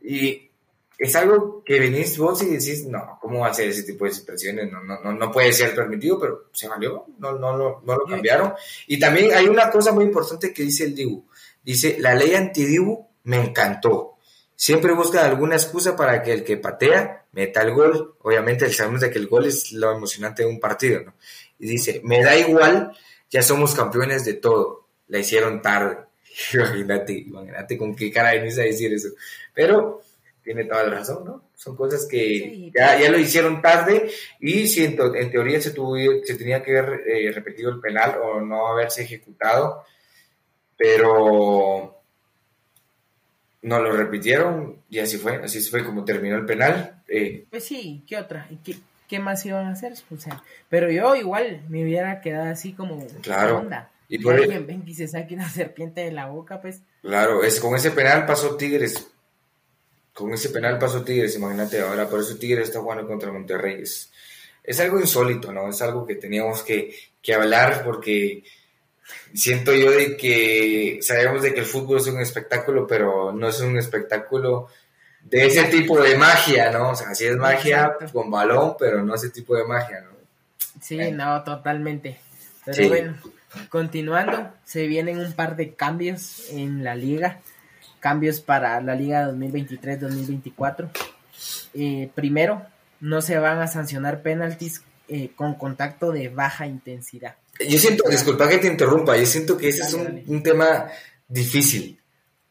y es algo que venís vos y decís, no, ¿cómo va a ser ese tipo de expresiones? No, no, no, puede ser permitido, pero se valió, no, no, no, no lo cambiaron. Y también hay una cosa muy importante que dice el Dibu, dice, la ley anti-Dibu me encantó. Siempre buscan alguna excusa para que el que patea meta el gol. Obviamente sabemos de que el gol es lo emocionante de un partido, ¿no? Y dice, me da igual, ya somos campeones de todo. La hicieron tarde. imagínate, imagínate con qué cara venís a decir eso. Pero tiene toda la razón, ¿no? Son cosas que ya, ya, lo hicieron tarde y si en, teoría se, tuvo, se tenía que haber eh, repetido el penal o no haberse ejecutado, pero no lo repitieron y así fue, así fue como terminó el penal. Eh. Pues sí, ¿qué otra? ¿Qué, ¿Qué, más iban a hacer? O sea, pero yo igual me hubiera quedado así como... Claro. Onda? Y por alguien ven y se saque una serpiente de la boca, pues... Claro, es, con ese penal pasó Tigres con ese penal pasó Tigres, imagínate, ahora por eso Tigres está jugando contra Monterrey. Es, algo insólito, ¿no? Es algo que teníamos que, hablar porque siento yo de que sabemos de que el fútbol es un espectáculo, pero no es un espectáculo de ese tipo de magia, ¿no? O sea, sí es magia con balón, pero no ese tipo de magia, ¿no? Sí, no, totalmente. Pero bueno, continuando, se vienen un par de cambios en la liga cambios para la liga 2023-2024. Eh, primero, no se van a sancionar penaltis eh, con contacto de baja intensidad. Yo siento, disculpa que te interrumpa, yo siento que ese es un, tema difícil,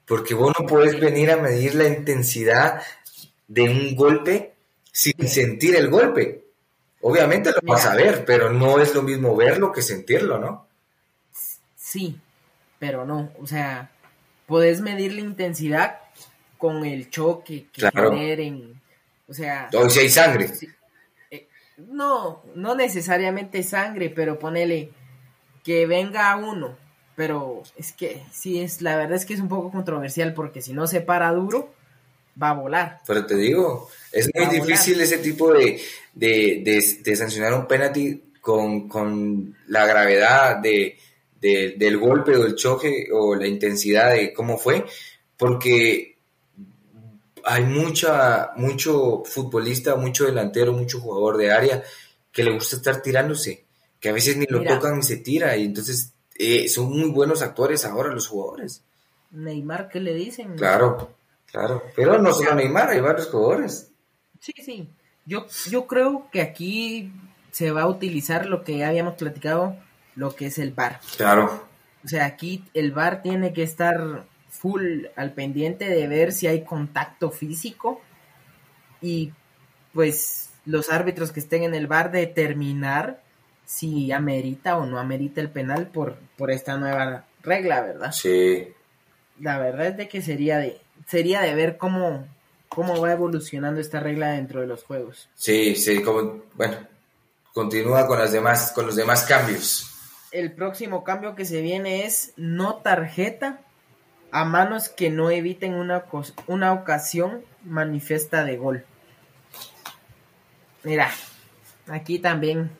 porque vos no puedes venir a medir la intensidad de un golpe sin sentir el golpe. Obviamente lo vas a ver, pero no es lo mismo verlo que sentirlo, ¿no? Sí, pero no, o sea, podés medir la intensidad con el choque que generen. O sea. O si hay sangre. Eh, no, no necesariamente sangre, pero ponele que venga uno. Pero es que sí, es, la verdad es que es un poco controversial porque si no se para duro, va a volar. Pero te digo, es muy difícil ese tipo de, de, sancionar un penalti con, con la gravedad de, del golpe o del choque o la intensidad de cómo fue, porque hay mucha, mucho futbolista, mucho delantero, mucho jugador de área que le gusta estar tirándose, que a veces ni lo tocan ni se tira, y entonces eh, son muy buenos actores ahora los jugadores. Neymar, ¿qué le dicen? Claro, claro, pero no solo Neymar, hay varios jugadores. Sí, sí, yo, yo creo que aquí se va a utilizar lo que habíamos platicado lo que es el bar. Claro. O sea, aquí el bar tiene que estar full al pendiente de ver si hay contacto físico y pues los árbitros que estén en el bar determinar si amerita o no amerita el penal por, por esta nueva regla, ¿verdad? Sí. La verdad es de que sería de sería de ver cómo cómo va evolucionando esta regla dentro de los juegos. Sí, sí, como bueno, continúa con las demás con los demás cambios el próximo cambio que se viene es no tarjeta a manos que no eviten una, una ocasión manifiesta de gol. Mira, aquí también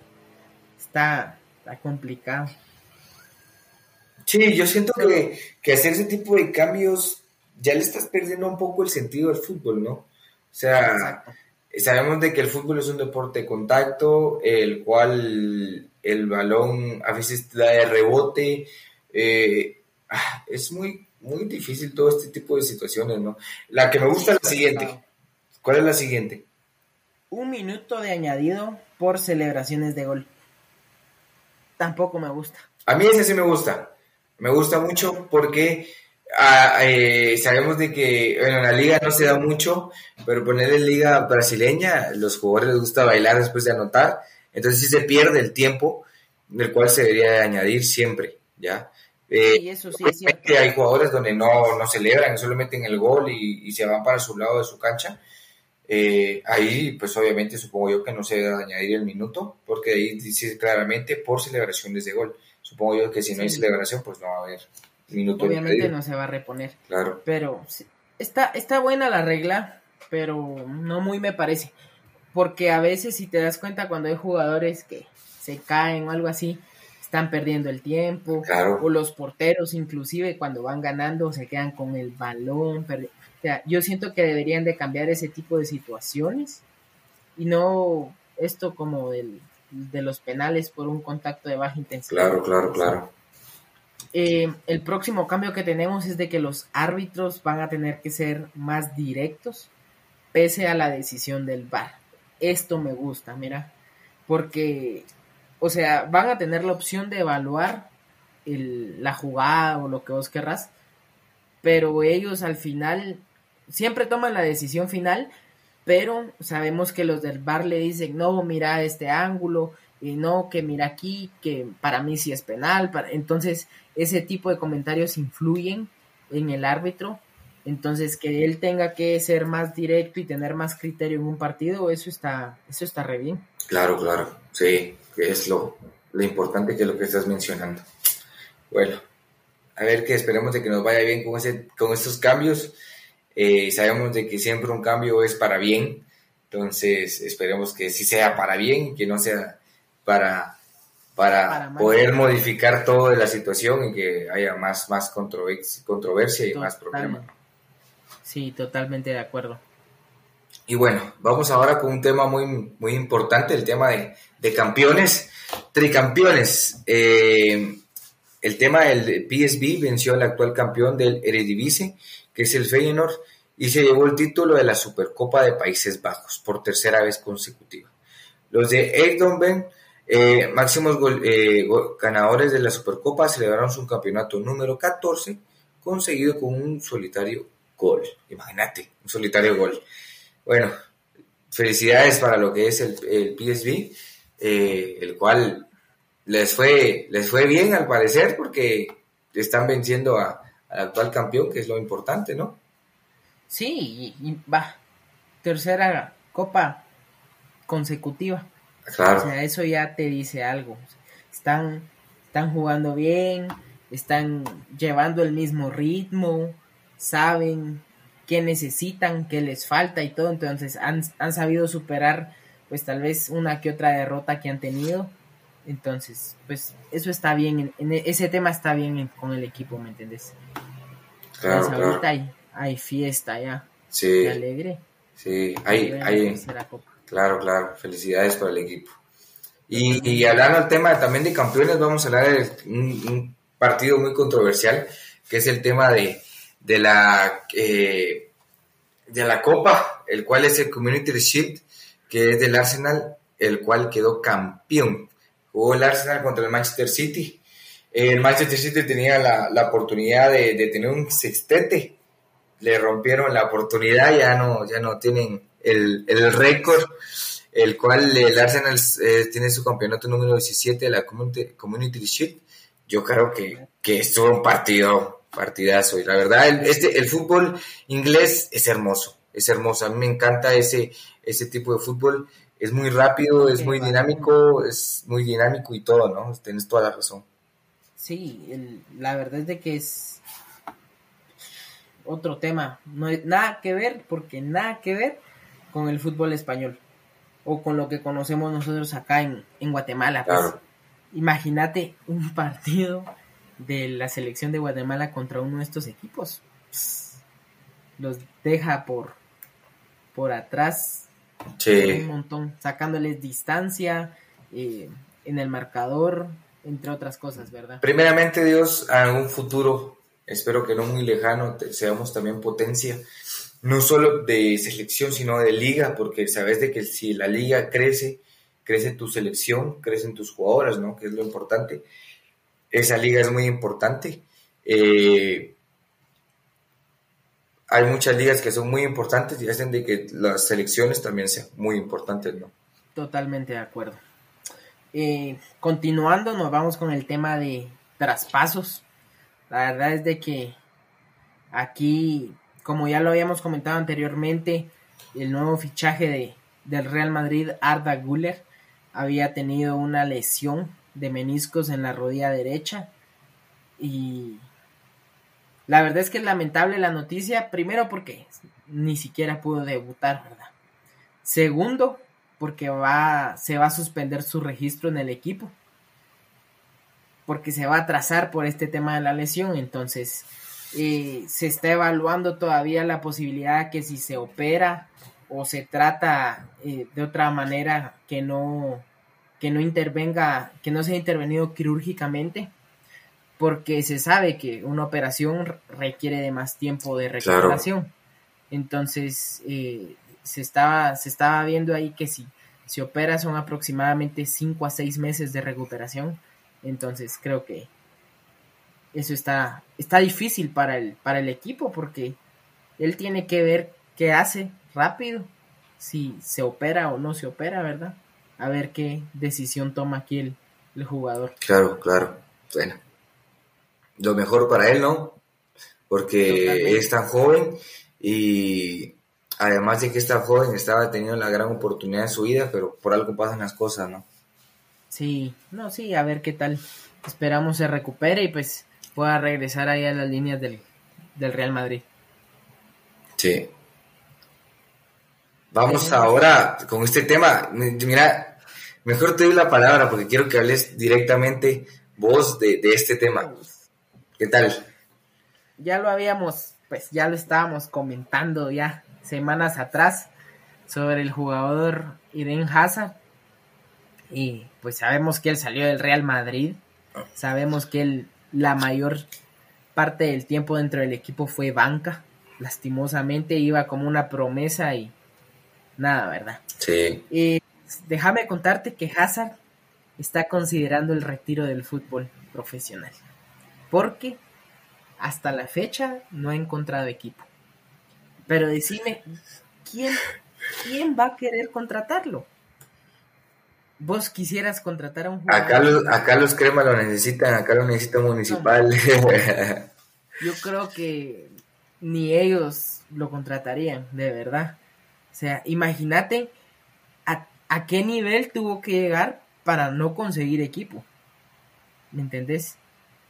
está, complicado. Sí, yo siento que, que, hacer ese tipo de cambios ya le estás perdiendo un poco el sentido del fútbol, ¿no? O sea, sabemos de que el fútbol es un deporte de contacto, el cual el balón a veces da de rebote, eh, ah, es muy, muy difícil todo este tipo de situaciones, ¿no? La que me gusta es la siguiente. ¿Cuál es la siguiente? Un minuto de añadido por celebraciones de gol. Tampoco me gusta. A mí ese sí me gusta. Me gusta mucho porque ah, eh, sabemos de que en la liga no se da mucho, pero poner en liga brasileña, los jugadores les gusta bailar después de anotar, entonces sí se pierde el tiempo del cual se debería añadir siempre, ¿ya? Eh, y eso sí es cierto. Hay jugadores donde no, no celebran, solo meten el gol y, se van para su lado de su cancha. Eh, ahí, pues obviamente supongo yo que no se debe añadir el minuto, porque ahí dice claramente por celebraciones de gol. Supongo yo que si no hay celebración, pues no va a haber minuto. Obviamente no se va a reponer. Claro. Pero está, está buena la regla, pero no muy me parece. Porque a veces, si te das cuenta, cuando hay jugadores que se caen o algo así, están perdiendo el tiempo. Claro. O los porteros, inclusive, cuando van ganando, se quedan con el balón. O sea, yo siento que deberían de cambiar ese tipo de situaciones y no esto como el de los penales por un contacto de baja intensidad. Claro, claro, claro. Eh, el próximo cambio que tenemos es de que los árbitros van a tener que ser más directos pese a la decisión del VAR. Esto me gusta, mira, porque, o sea, van a tener la opción de evaluar el, la jugada o lo que vos querrás, pero ellos al final siempre toman la decisión final, pero sabemos que los del bar le dicen, no, mira este ángulo, y no, que mira aquí, que para mí sí es penal, entonces ese tipo de comentarios influyen en el árbitro, entonces que él tenga que ser más directo y tener más criterio en un partido, eso está, eso está re bien. Claro, claro, sí, que es lo, lo importante que es lo que estás mencionando. Bueno, a ver que esperemos de que nos vaya bien con, ese, con estos cambios. Eh, sabemos de que siempre un cambio es para bien, entonces esperemos que sí sea para bien que no sea para, para, poder modificar toda la situación y que haya más, más controversia y más problemas. Sí, totalmente de acuerdo. Y bueno, vamos ahora con un tema muy, muy importante, el tema de, de campeones, tricampeones. Eh, el tema del PSV venció al actual campeón del Eredivisie, que es el Feyenoord, y se llevó el título de la Supercopa de Países Bajos por tercera vez consecutiva. Los de Eindhoven, eh, máximos eh, ganadores de la Supercopa, celebraron su campeonato número 14, conseguido con un solitario gol. Imagínate, un solitario gol. Bueno, felicidades para lo que es el, el PSV, eh, el cual les fue, les fue bien al parecer porque están venciendo al actual campeón, que es lo importante, ¿no? Sí, y, va, tercera copa consecutiva. Claro. O sea, eso ya te dice algo. Están, están jugando bien, están llevando el mismo ritmo, saben qué necesitan, qué les falta y todo. Entonces han, han sabido superar, pues tal vez una que otra derrota que han tenido. Entonces, pues eso está bien, en, ese tema está bien con el equipo, ¿me entiendes? Claro, pues, ahorita hay fiesta ya. Sí. alegre. Sí, hay, hay, claro, claro, felicidades para el equipo. Y, hablando del tema también de campeones, vamos a hablar de un, partido muy controversial, que es el tema de, de la eh, de la Copa, el cual es el Community Shield, que es del Arsenal, el cual quedó campeón. Jugó el Arsenal contra el Manchester City. El Manchester City tenía la, la oportunidad de, de, tener un sextete le rompieron la oportunidad, ya no, ya no tienen el, el récord, el cual el Arsenal eh, tiene su campeonato número 17 de la Community, Community Shield. Yo creo que, que estuvo un partido, partidazo. Y la verdad, el, este, el fútbol inglés es hermoso, es hermoso. A mí me encanta ese, ese tipo de fútbol. Es muy rápido, es muy dinámico, es muy dinámico y todo, ¿no? Tienes toda la razón. Sí, el, la verdad es de que es otro tema. No hay nada que ver, porque nada que ver con el fútbol español. O con lo que conocemos nosotros acá en, Guatemala. Pues. Imagínate un partido de la selección de Guatemala contra uno de estos equipos. Los deja por, por atrás un montón, sacándoles distancia eh, en el marcador, entre otras cosas, ¿verdad? Primeramente, Dios, a un futuro espero que no muy lejano seamos también potencia, no solo de selección, sino de liga, porque sabes de que si la liga crece, crece tu selección, crecen tus jugadoras, ¿no? Que es lo importante. Esa liga es muy importante. Eh, hay muchas ligas que son muy importantes y hacen de que las selecciones también sean muy importantes, ¿no? Totalmente de acuerdo. Eh, continuando, nos vamos con el tema de traspasos. La verdad es de que aquí, como ya lo habíamos comentado anteriormente, el nuevo fichaje de, del Real Madrid, Arda Güler, había tenido una lesión de meniscos en la rodilla derecha y la verdad es que es lamentable la noticia, primero porque ni siquiera pudo debutar, ¿verdad? Segundo, porque va, se va a suspender su registro en el equipo, porque se va a atrasar por este tema de la lesión, entonces eh, se está evaluando todavía la posibilidad que si se opera o se trata eh, de otra manera que no que no intervenga, que no sea intervenido quirúrgicamente, porque se sabe que una operación requiere de más tiempo de recuperación. Entonces, eh, se, estaba, se estaba viendo ahí que si se opera son aproximadamente 5 a 6 meses de recuperación. Entonces, creo que eso está, está difícil para el, para el equipo porque él tiene que ver qué hace rápido, si se opera o no se opera, ¿verdad? A ver qué decisión toma aquí el, el jugador. Claro, claro. Bueno, lo mejor para él, ¿no? Porque es tan joven y además de que es tan joven, estaba teniendo la gran oportunidad de su vida, pero por algo pasan las cosas, ¿no? Sí, no, sí, a ver qué tal. Esperamos se recupere y pues pueda regresar ahí a las líneas del, del Real Madrid. Sí. Vamos ahora con este tema. Mira, mejor te doy la palabra porque quiero que hables directamente vos de, de este tema. ¿Qué tal? Ya lo habíamos, pues ya lo estábamos comentando ya semanas atrás sobre el jugador Eden Hazard. Y pues sabemos que él salió del Real Madrid. Sabemos que él la mayor parte del tiempo dentro del equipo fue banca. Lastimosamente iba como una promesa y nada, ¿verdad? Sí. Y déjame contarte que Hazard está considerando el retiro del fútbol profesional porque hasta la fecha no ha encontrado equipo. Pero decime, ¿quién, quién va a querer contratarlo? ¿Vos quisieras contratar a un jugador? Acá los, acá los cremas lo necesitan, acá lo necesita Municipal. yo creo que ni ellos lo contratarían, de verdad. O sea, imagínate a, a qué nivel tuvo que llegar para no conseguir equipo. ¿Me entendés?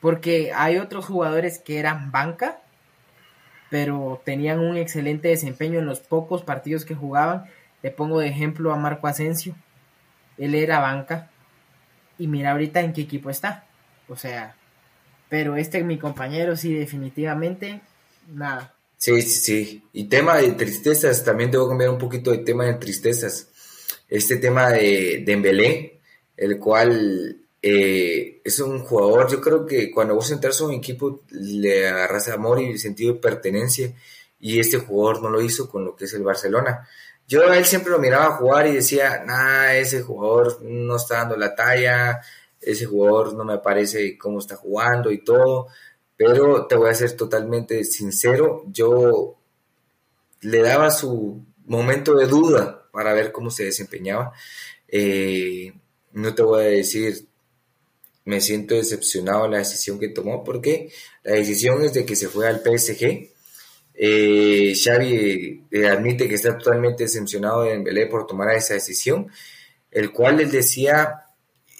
Porque hay otros jugadores que eran banca, pero tenían un excelente desempeño en los pocos partidos que jugaban. Le pongo de ejemplo a Marco Asensio. Él era banca. Y mira ahorita en qué equipo está. O sea, pero este mi compañero sí definitivamente nada. Sí, sí, sí. Y tema de tristezas, también debo cambiar un poquito de tema de tristezas. Este tema de Dembélé, el cual eh, es un jugador, yo creo que cuando vos entras a un equipo le agarras amor y sentido de pertenencia y este jugador no lo hizo con lo que es el Barcelona. Yo a él siempre lo miraba jugar y decía, nah, ese jugador no está dando la talla, ese jugador no me parece cómo está jugando y todo, pero te voy a ser totalmente sincero, yo le daba su momento de duda para ver cómo se desempeñaba. Eh, no te voy a decir me siento decepcionado de la decisión que tomó porque la decisión es de que se fue al PSG. Eh, Xavi eh, admite que está totalmente decepcionado de Dembélé por tomar esa decisión, el cual él decía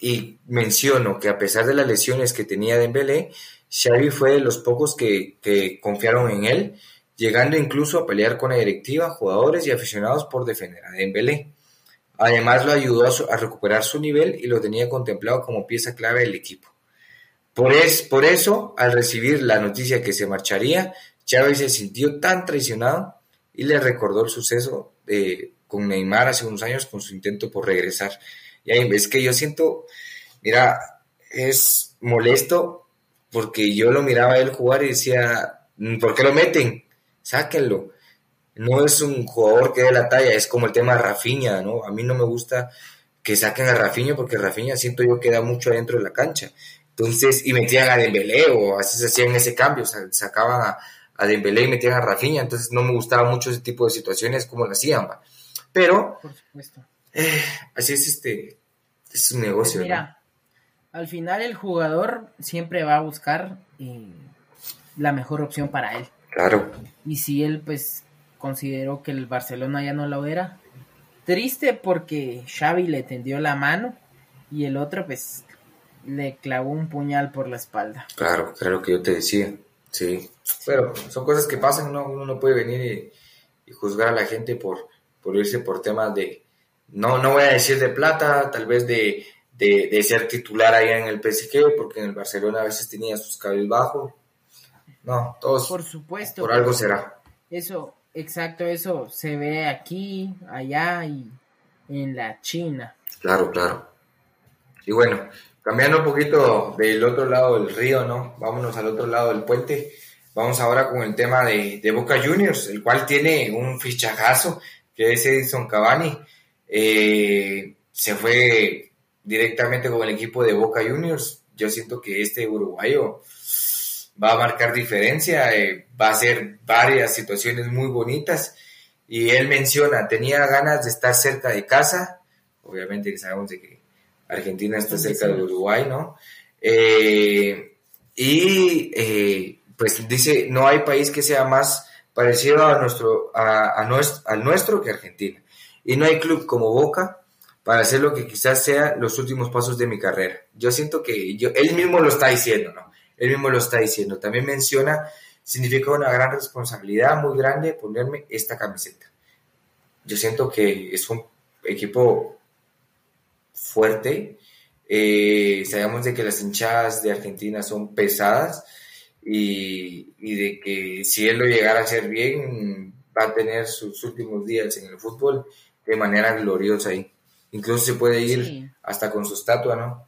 y menciono que a pesar de las lesiones que tenía Dembélé, Xavi fue de los pocos que, que confiaron en él, llegando incluso a pelear con la directiva, jugadores y aficionados por defender a Dembélé. Además lo ayudó a, recuperar su nivel y lo tenía contemplado como pieza clave del equipo. Por, por eso, al recibir la noticia que se marcharía, Chávez se sintió tan traicionado y le recordó el suceso de, con Neymar hace unos años con su intento por regresar. Y ahí es que yo siento, mira, es molesto porque yo lo miraba a él jugar y decía, mm, ¿por qué lo meten? Sáquenlo. No es un jugador que dé la talla, es como el tema de Rafinha, ¿no? A mí no me gusta que saquen a Rafinha porque Rafinha siento yo que da mucho adentro de la cancha. Entonces, y metían a Dembélé o así se hacían ese cambio, sacaban a, a Dembélé y metían a Rafinha, entonces no me gustaba mucho ese tipo de situaciones como lo hacían, ¿va? Pero, Por supuesto. eh, así es este, es un negocio, Pues mira, al final el jugador siempre va a buscar eh, la mejor opción para él. Claro, Y si él pues consideró que el Barcelona ya no lo era, triste porque Xavi le tendió la mano y el otro pues le clavó un puñal por la espalda. claro, claro que yo te decía, sí. Pero son cosas que pasan, ¿no? Uno no puede venir y, y juzgar a la gente por, por irse por temas de, no, no voy a decir de plata, tal vez de, de, de ser titular allá en el PSG, porque en el Barcelona a veces tenía sus cables bajos. No, todos Por supuesto. por algo será. Eso, exacto, eso se ve aquí, allá y en la China. Claro, claro. Y bueno, cambiando un poquito del otro lado del río, ¿no? Vámonos al otro lado del puente. Vamos ahora con el tema de, Boca Juniors, el cual tiene un fichajazo, que es Edison Cavani. Eh, se fue directamente con el equipo de Boca Juniors. Yo siento que este uruguayo va a marcar diferencia, eh, va a hacer varias situaciones muy bonitas. Y él menciona, tenía ganas de estar cerca de casa, obviamente que sabemos de que Argentina está cerca de Uruguay, ¿no? Eh, y eh, pues dice, no hay país que sea más parecido a nuestro, a, a nuestro, al nuestro que Argentina. Y no hay club como Boca para hacer lo que quizás sea los últimos pasos de mi carrera. Yo siento que yo, él mismo lo está diciendo, ¿no? Él mismo lo está diciendo. También menciona, significa una gran responsabilidad muy grande ponerme esta camiseta. Yo siento que es un equipo fuerte. Eh, sabemos de que las hinchadas de Argentina son pesadas y, y, de que si él lo llegara a hacer bien, va a tener sus últimos días en el fútbol de manera gloriosa ahí. Incluso se puede ir Sí. hasta con su estatua, ¿no?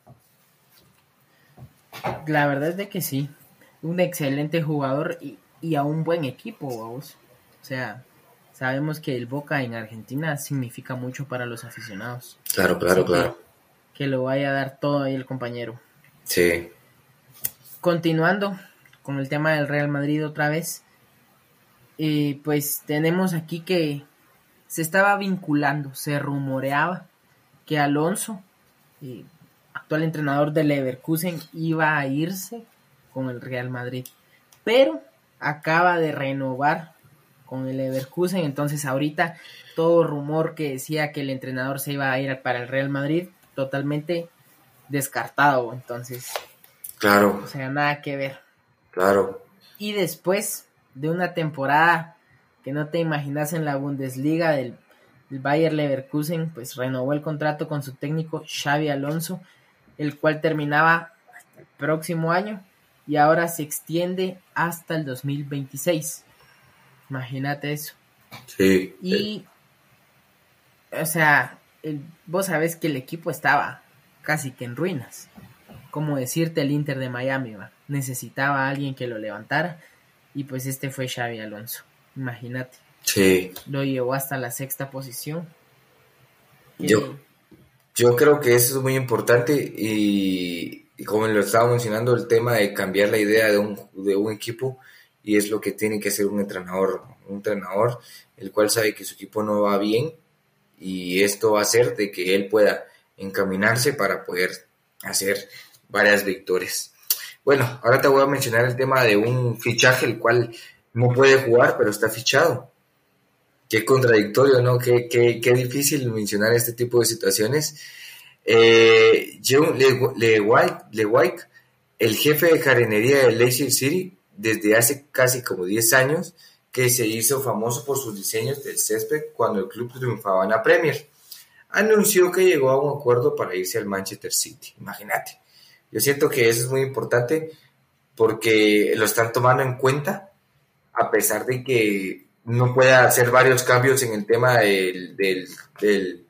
La verdad es de que sí. Un excelente jugador y, y a un buen equipo, vamos. O sea, sabemos que el Boca en Argentina significa mucho para los aficionados. Claro, claro, Así que- claro. Que lo vaya a dar todo ahí el compañero. Sí, Continuando con el tema del Real Madrid otra vez. eh, pues tenemos aquí que se estaba vinculando, se rumoreaba que Alonso, eh, actual entrenador del Leverkusen, iba a irse con el Real Madrid. Pero acaba de renovar con el Leverkusen, entonces ahorita todo rumor que decía que el entrenador se iba a ir para el Real Madrid, totalmente descartado, entonces, claro, o sea, nada que ver. claro. Y después de una temporada que no te imaginas en la Bundesliga del, del Bayer Leverkusen, pues renovó el contrato con su técnico Xavi Alonso, el cual terminaba hasta el próximo año y ahora se extiende hasta el 2026. Imagínate eso. Sí. Y, o sea, el- vos sabés que el equipo estaba casi que en ruinas. Como decirte el Inter de Miami, va. necesitaba a alguien que lo levantara y pues este fue Xavi Alonso. Imagínate, Sí. lo llevó hasta la sexta posición. Yo- Yo creo que eso es muy importante y, como lo estaba mencionando, el tema de cambiar la idea de un, de un equipo y es lo que tiene que hacer un entrenador, un entrenador el cual sabe que su equipo no va bien y esto va a hacer de que él pueda encaminarse para poder hacer varias victorias. Bueno, ahora te voy a mencionar el tema de un fichaje el cual no puede jugar pero está fichado. Qué contradictorio, ¿no? Qué, qué, qué difícil mencionar este tipo de situaciones. Eh, John Le- Lewijk, el jefe de jardinería de Leicester City, desde hace casi como 10 años, que se hizo famoso por sus diseños del césped cuando el club triunfaba en la Premier, anunció que llegó a un acuerdo para irse al Manchester City. Imagínate. Yo siento que eso es muy importante porque lo están tomando en cuenta, a pesar de que no pueda hacer varios cambios en el tema del, del, del,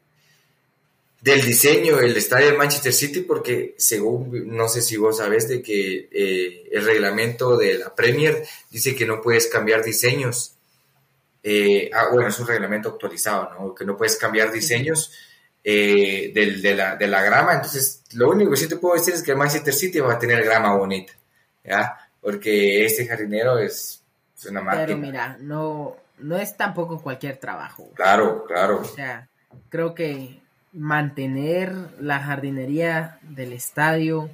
del diseño del estadio de Manchester City porque según, no sé si vos sabés de que eh, el reglamento de la Premier dice que no puedes cambiar diseños. Eh, ah, bueno, es un reglamento actualizado, ¿no? Que no puedes cambiar diseños eh, de, la, de la grama. Entonces, lo único que sí te puedo decir es que el Manchester City va a tener grama bonita, ¿ya? Porque este jardinero es, una máquina. Pero mira, no, no es tampoco cualquier trabajo. Claro, claro. O sea, creo que mantener la jardinería del estadio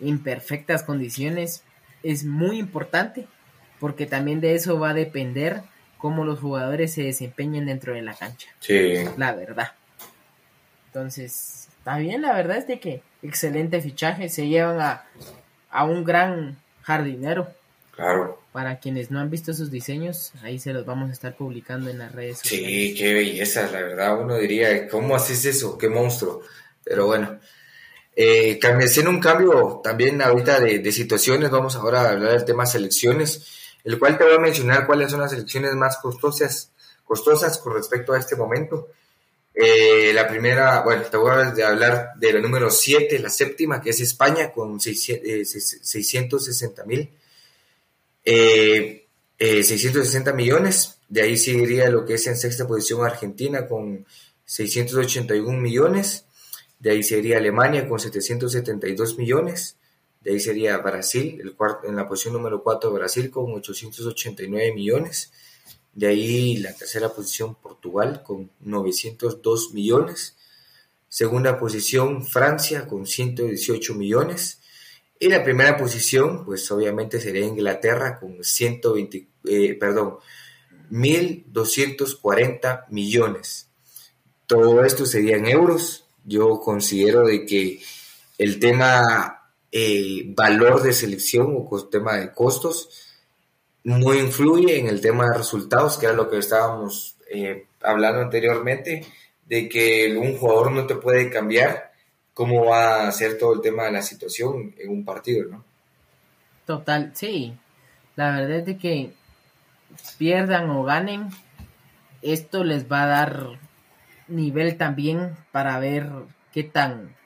en perfectas condiciones es muy importante porque también de eso va a depender cómo los jugadores se desempeñen dentro de la cancha. Sí. La verdad. Entonces, está bien, la verdad es de que excelente fichaje, se llevan a, a un gran jardinero. Claro. Para quienes no han visto sus diseños, ahí se los vamos a estar publicando en las redes sociales. Sí, qué belleza, la verdad. Uno diría, ¿cómo haces eso? Qué monstruo. Pero bueno, eh, haciendo un cambio también ahorita de, situaciones, vamos ahora a hablar del tema selecciones, el cual te voy a mencionar cuáles son las selecciones más costosas, costosas con respecto a este momento. Eh, la primera, bueno, te voy a hablar de la número 7, la séptima, que es España, con 660 eh, mil. 660 eh, millones, de ahí seguiría lo que es en sexta posición Argentina con 681 millones, de ahí sería Alemania con 772 millones, de ahí sería Brasil, el cuarto, en la posición número 4 Brasil con 889 millones, de ahí la tercera posición Portugal con 902 millones, segunda posición Francia con 118 millones, y la primera posición, pues obviamente sería Inglaterra con 120, eh, perdón, 1.240 millones. Todo esto sería en euros. Yo considero de que el tema valor de selección o tema de costos no influye en el tema de resultados, que era lo que estábamos eh, hablando anteriormente, de que un jugador no te puede cambiar cómo va a ser todo el tema de la situación en un partido, ¿no? Total, sí. La verdad es de que pierdan o ganen, esto les va a dar nivel también para ver qué tan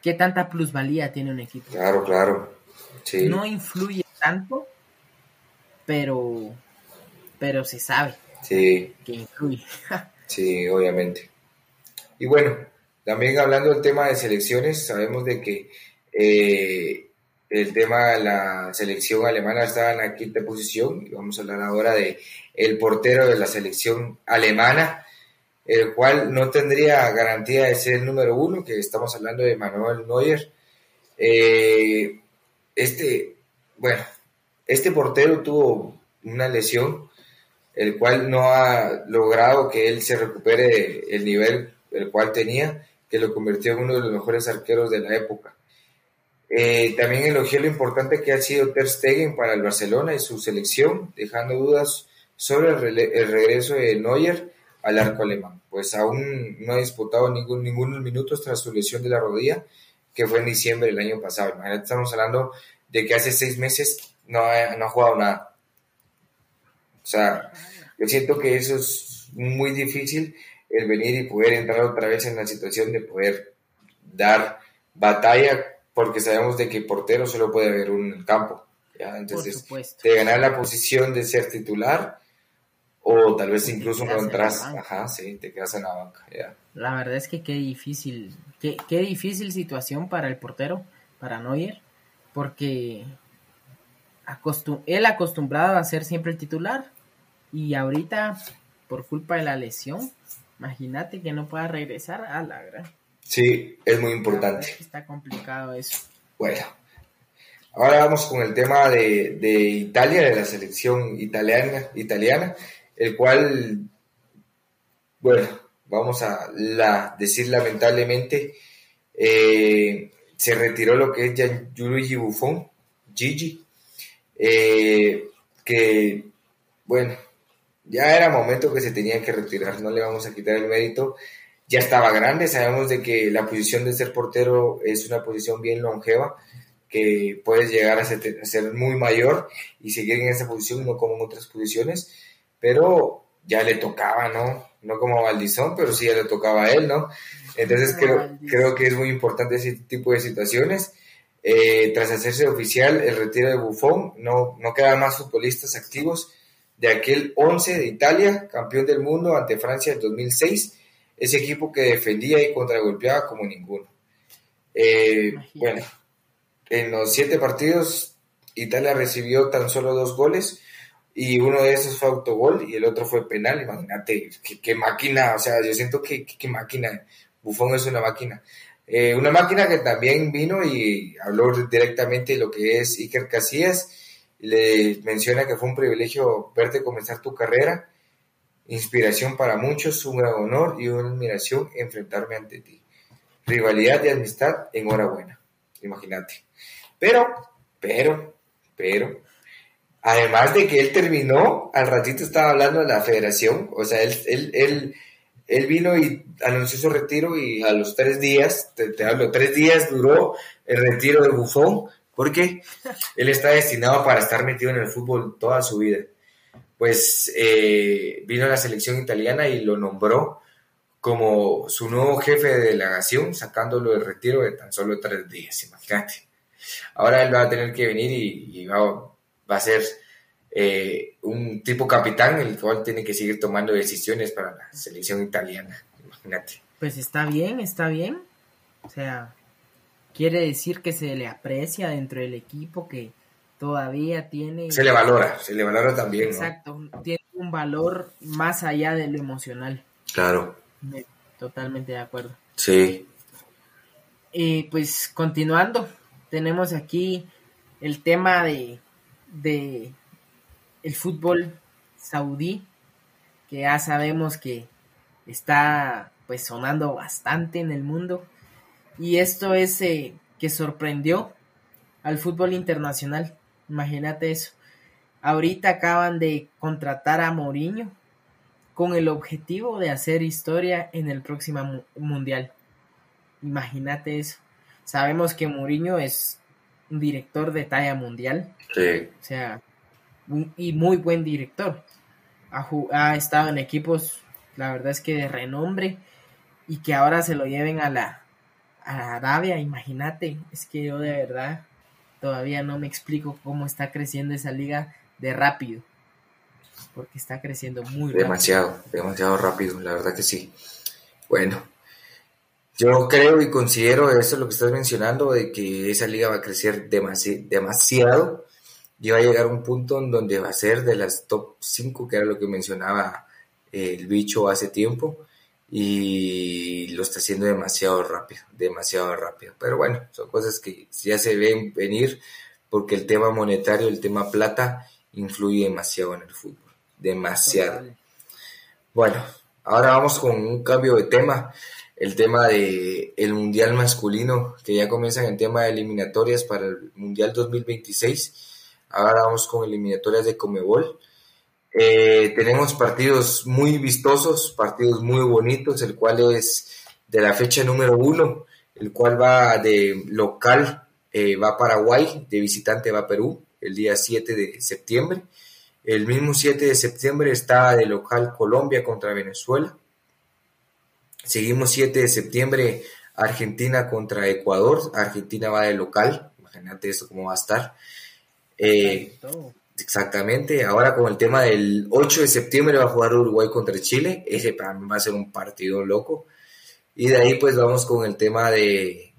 qué tanta plusvalía tiene un equipo. Claro, claro. Sí. No influye tanto, pero pero se sabe. Sí. Que influye. sí, obviamente. Y bueno, también hablando del tema de selecciones, sabemos de que eh, el tema de la selección alemana está en la quinta posición vamos a hablar ahora de el portero de la selección alemana, el cual no tendría garantía de ser el número uno, que estamos hablando de Manuel Neuer. Eh, este, bueno, este portero tuvo una lesión, el cual no ha logrado que él se recupere el nivel el cual tenía que lo convirtió en uno de los mejores arqueros de la época. Eh, también elogió lo importante que ha sido Ter Stegen para el Barcelona y su selección, dejando dudas sobre el, regreso de Neuer al arco alemán, pues aún no ha disputado ningún, ningunos minutos tras su lesión de la rodilla, que fue en diciembre del año pasado. Imagínate, estamos hablando de que hace seis meses no no ha jugado nada. O sea, yo siento que eso es muy difícil el venir y poder entrar otra vez en la situación de poder dar batalla, porque sabemos de que portero solo puede haber un en el campo. ¿ya? Entonces, de ganar la posición de ser titular, o tal vez incluso no entras, ajá, sí, te quedas en la banca. ¿ya? La verdad es que qué difícil, qué, qué difícil situación para el portero, para Neuer, porque acostum él acostumbrado a ser siempre el titular y ahorita por culpa de la lesión Imagínate que no pueda regresar a la gran. Sí, es muy importante. Está complicado eso. Bueno, ahora vamos con el tema de, Italia, de la selección italiana, italiana, el cual, bueno, vamos a la, decir lamentablemente, eh, se retiró lo que es Gianluigi Buffon, Gigi, eh, que, bueno, ya era momento que se tenía que retirar, no le vamos a quitar el mérito. Ya estaba grande, sabemos de que la posición de ser portero es una posición bien longeva, que puedes llegar a ser, muy mayor y seguir en esa posición, no como en otras posiciones, pero ya le tocaba, ¿no? no como Valdizón, pero sí ya le tocaba a él, ¿no? Entonces creo, creo que es muy importante ese tipo de situaciones. Eh, tras hacerse oficial el retiro de Buffon, no, no quedan más futbolistas activos de aquel 11 de Italia, campeón del mundo ante Francia en 2006, ese equipo que defendía y contragolpeaba como ninguno. Eh, bueno, en los siete partidos Italia recibió tan solo dos goles y uno de esos fue autogol y el otro fue penal. Imagínate, qué, máquina, o sea, yo siento que qué máquina, Bufón es una máquina. Eh, una máquina que también vino y habló directamente de lo que es Iker Casillas. Le menciona que fue un privilegio verte comenzar tu carrera, inspiración para muchos, un gran honor y una admiración enfrentarme ante ti. Rivalidad y amistad, enhorabuena. Imagínate. Pero, pero, pero, además de que él terminó, al ratito estaba hablando de la federación, o sea, él, él, él vino y anunció su retiro y a los tres días, te, hablo, tres días duró el retiro de Bufón porque él está destinado para estar metido en el fútbol toda su vida. Pues eh, vino a la selección italiana y lo nombró como su nuevo jefe de delegación, sacándolo del retiro de tan solo tres días, imagínate. Ahora él va a tener que venir y, va, va a ser eh, un tipo capitán, el cual tiene que seguir tomando decisiones para la selección italiana, imagínate. Pues está bien, está bien. O sea, quiere decir que se le aprecia dentro del equipo, que todavía tiene... Se le valora, se le valora también. Exacto, tiene un valor más allá de lo emocional. Claro. Totalmente de acuerdo. Sí. Y pues continuando, tenemos aquí el tema de, de el fútbol saudí, que ya sabemos que está pues sonando bastante en el mundo. Y esto es eh, que sorprendió al fútbol internacional. Imagínate eso. Ahorita acaban de contratar a Mourinho con el objetivo de hacer historia en el próximo mundial. Imagínate eso. Sabemos que Mourinho es un director de talla mundial. Sí. O sea, y muy buen director. Ha, estado en equipos, la verdad es que de renombre, y que ahora se lo lleven a la, a Arabia, imagínate, es que yo de verdad todavía no me explico cómo está creciendo esa liga de rápido, porque está creciendo muy rápido. Demasiado, demasiado rápido, la verdad que sí. Bueno, yo creo y considero eso lo que estás mencionando, de que esa liga va a crecer demasiado y va a llegar a un punto en donde va a ser de las top 5, que era lo que mencionaba el bicho hace tiempo, y lo está haciendo demasiado rápido, demasiado rápido. Pero bueno, son cosas que ya se ven venir porque el tema monetario, el tema plata, influye demasiado en el fútbol, demasiado. Bueno, ahora vamos con un cambio de tema, el tema de el mundial masculino, que ya comienza en el tema de eliminatorias para el mundial 2026 Ahora vamos con eliminatorias de Comebol. Eh, tenemos partidos muy vistosos, partidos muy bonitos, el cual es de la fecha número uno, el cual va de local, eh, va a Paraguay, de visitante va a Perú, el día 7 de septiembre. El mismo 7 de septiembre está de local Colombia contra Venezuela. Seguimos 7 de septiembre Argentina contra Ecuador. Argentina va de local, imagínate eso cómo va a estar. Eh, exactamente, ahora con el tema del 8 de septiembre va a jugar Uruguay contra Chile, ese para mí va a ser un partido loco. Y de ahí pues vamos con el tema de,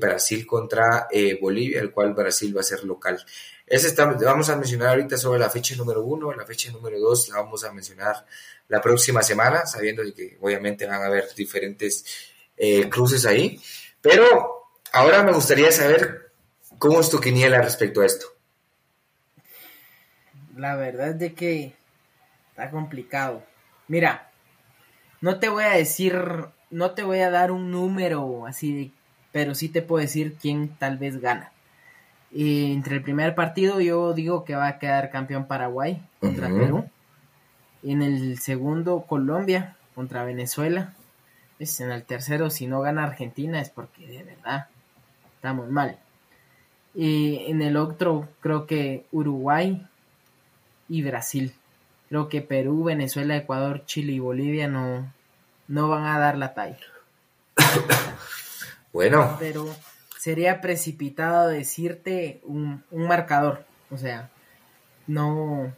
Brasil contra eh, Bolivia, el cual Brasil va a ser local. Ese está, vamos a mencionar ahorita sobre la fecha número uno, la fecha número dos la vamos a mencionar la próxima semana, sabiendo que obviamente van a haber diferentes eh, cruces ahí. Pero ahora me gustaría saber cómo es tu quiniela respecto a esto la verdad es de que está complicado. Mira, no te voy a decir, no te voy a dar un número así, pero sí te puedo decir quién tal vez gana. entre el primer partido yo digo que va a quedar campeón Paraguay contra Perú. En el segundo Colombia contra Venezuela. Es en el tercero si no gana Argentina es porque de verdad estamos mal. Y en el otro creo que Uruguay y Brasil. creo que Perú, Venezuela, Ecuador, Chile y Bolivia no, no van a dar la talla. bueno. Pero sería precipitado decirte un, un marcador. O sea, no,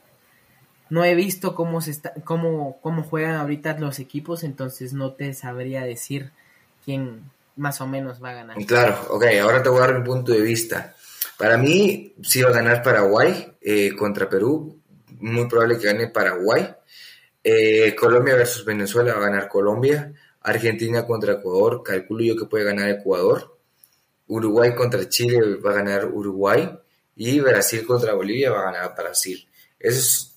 no he visto cómo se está, cómo, cómo juegan ahorita los equipos, entonces no te sabría decir quién más o menos va a ganar. Claro, ok, ahora te voy a dar mi punto de vista. Para mí, sí va a ganar Paraguay eh, contra Perú, muy probable que gane Paraguay. Eh, Colombia versus Venezuela va a ganar Colombia. Argentina contra Ecuador, calculo yo que puede ganar Ecuador. Uruguay contra Chile va a ganar Uruguay. Y Brasil contra Bolivia va a ganar Brasil. Eso es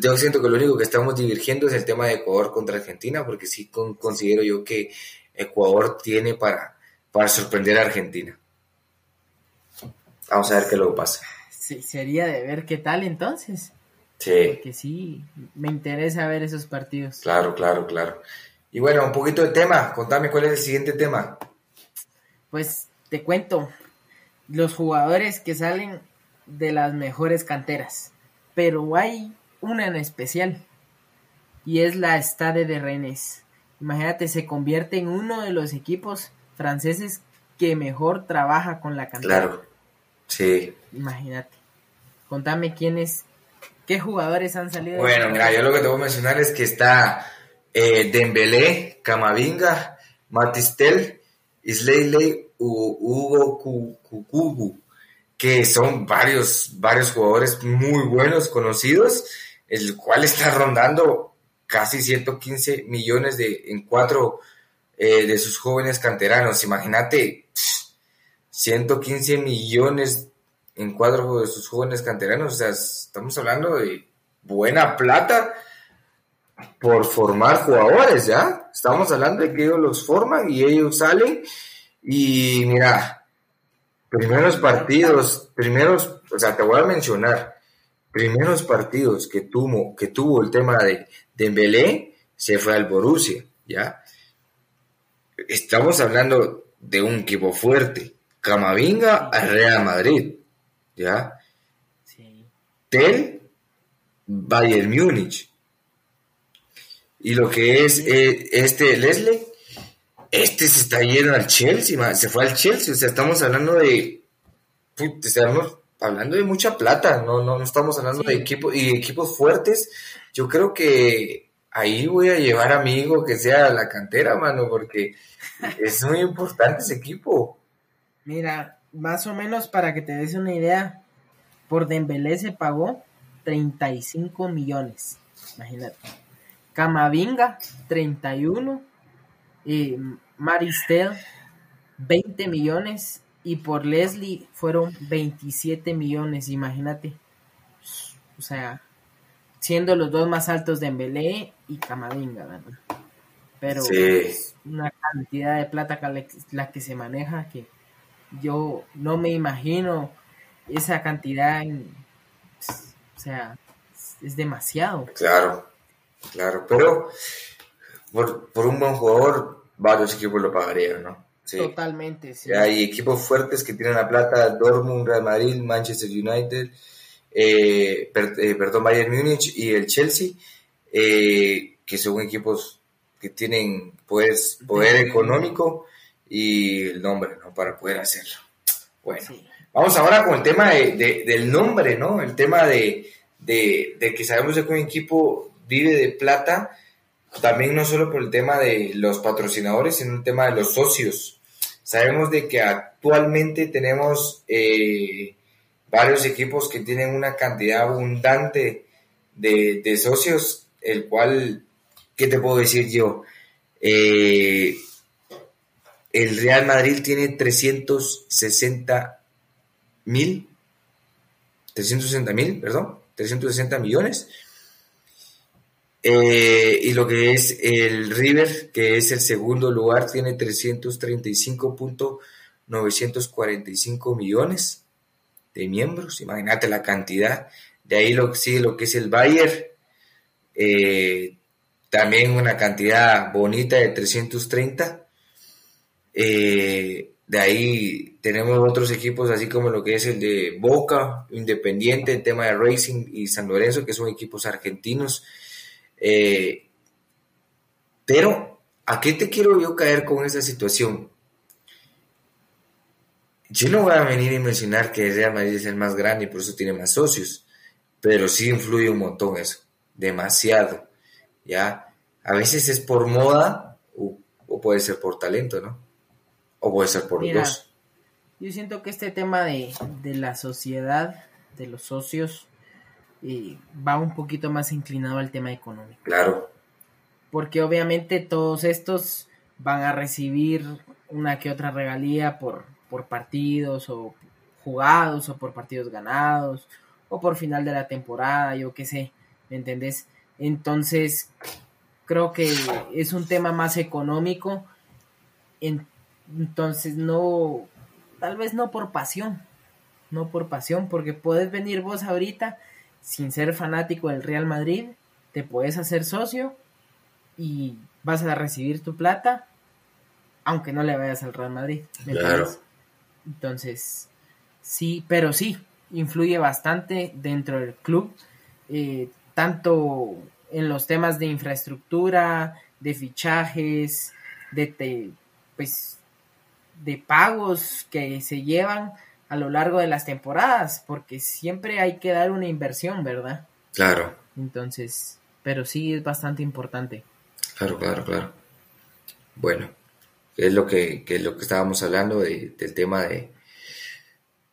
yo siento que lo único que estamos divergiendo es el tema de Ecuador contra Argentina, porque sí considero yo que Ecuador tiene para, para sorprender a Argentina. Vamos a ver qué luego pasa. Sí, sería de ver qué tal entonces. Sí. Porque sí, me interesa ver esos partidos. Claro, claro, claro. Y bueno, un poquito de tema. Contame cuál es el siguiente tema. Pues te cuento. Los jugadores que salen de las mejores canteras. Pero hay una en especial. Y es la Stade de Rennes. Imagínate, se convierte en uno de los equipos franceses que mejor trabaja con la cantera. Claro, sí. Imagínate. Contame quiénes, qué jugadores han salido. Bueno, mira, yo lo que te voy a mencionar es que está eh, Dembélé, Camavinga, Matistel, Isley Hugo Kukubu, que son varios, varios jugadores muy buenos, conocidos, el cual está rondando casi 115 millones de, en cuatro eh, de sus jóvenes canteranos. Imagínate, 115 millones en cuatro de sus jóvenes canteranos. O sea, estamos hablando de buena plata por formar jugadores, ¿ya? Estamos hablando de que ellos los forman y ellos salen y mira, primeros partidos, primeros, o sea, te voy a mencionar, primeros partidos que tuvo, que tuvo el tema de Dembélé, se fue al Borussia, ¿ya? Estamos hablando de un equipo fuerte. Camavinga al Real Madrid, ¿ya? Sí. Tel, Bayern Múnich. Y lo que es eh, este Leslie, este se está yendo al Chelsea, se fue al Chelsea, o sea, estamos hablando de, estamos hablando de mucha plata, no, no, no estamos hablando de equipos y equipos fuertes. Yo creo que ahí voy a llevar a mi hijo que sea la cantera, mano, porque es muy importante ese equipo. Mira, más o menos para que te des una idea, por Dembélé se pagó 35 millones, imagínate. Camavinga, 31. Y Maristel, 20 millones. Y por Leslie fueron 27 millones, imagínate. O sea, siendo los dos más altos de Embelé y Camavinga, ¿verdad? Pero es una cantidad de plata la que se maneja que yo no me imagino esa cantidad. o sea, es demasiado. Claro. Claro, pero por, un buen jugador, varios equipos lo pagarían, ¿no? Totalmente, sí. Hay equipos fuertes que tienen la plata, Dortmund, Real Madrid, Manchester United, eh, eh, perdón, Bayern Múnich y el Chelsea, eh, que son equipos que tienen pues, poder económico y el nombre, ¿no? Para poder hacerlo. Bueno, vamos ahora con el tema de, del nombre, ¿no? El tema de, de que sabemos que un equipo vive de plata, también no solo por el tema de los patrocinadores, sino el tema de los socios. Sabemos de que actualmente tenemos eh, varios equipos que tienen una cantidad abundante de, socios, el cual, ¿qué te puedo decir yo? Eh, el Real Madrid tiene 360 mil, 360 mil, perdón, 360 millones. Eh, y lo que es el River, que es el segundo lugar, tiene 335.945 millones de miembros. Imagínate la cantidad. De ahí lo sigue lo que es el Bayern. Eh, también una cantidad bonita de 330. Eh, de ahí tenemos otros equipos, así como lo que es el de Boca, Independiente, el tema de Racing y San Lorenzo, que son equipos argentinos. Eh, pero, ¿a qué te quiero yo caer con esa situación? Yo no voy a venir y mencionar que Real Madrid es el más grande y por eso tiene más socios, pero sí influye un montón eso, demasiado. ¿ya? A veces es por moda o, puede ser por talento, ¿no? O puede ser por dos. Yo siento que este tema de, la sociedad, de los socios, eh, va un poquito más inclinado al tema económico. Claro porque obviamente todos estos van a recibir una que otra regalía por, por partidos o jugados o por partidos ganados o por final de la temporada, yo qué sé, ¿me entendés? Entonces, creo que es un tema más económico, entonces no, tal vez no por pasión, no por pasión, porque puedes venir vos ahorita sin ser fanático del Real Madrid, te puedes hacer socio y vas a recibir tu plata, aunque no le vayas al Real Madrid. Claro. Entonces, sí, pero sí, influye bastante dentro del club, eh, tanto en los temas de infraestructura, de fichajes, de, pues, de pagos que se llevan a lo largo de las temporadas, porque siempre hay que dar una inversión, ¿verdad? Claro. Entonces, pero sí es bastante importante. Claro, claro, claro. Bueno, es lo que, es lo que estábamos hablando del tema de,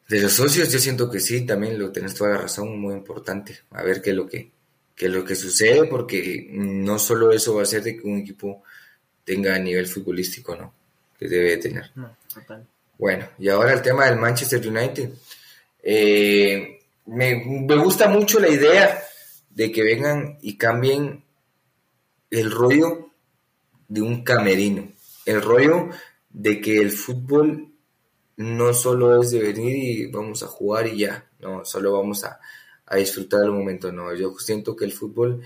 de los socios. Yo siento que sí, también lo tenés toda la razón, muy importante. A ver qué es lo que, qué es lo que sucede, porque no solo eso va a hacer de que un equipo tenga nivel futbolístico, ¿no? Que debe tener. No, total. Bueno, y ahora el tema del Manchester United. Eh, me, me gusta mucho la idea de que vengan y cambien el rollo de un camerino, el rollo de que el fútbol no solo es de venir y vamos a jugar y ya, no, solo vamos a, disfrutar del momento, no, yo siento que el fútbol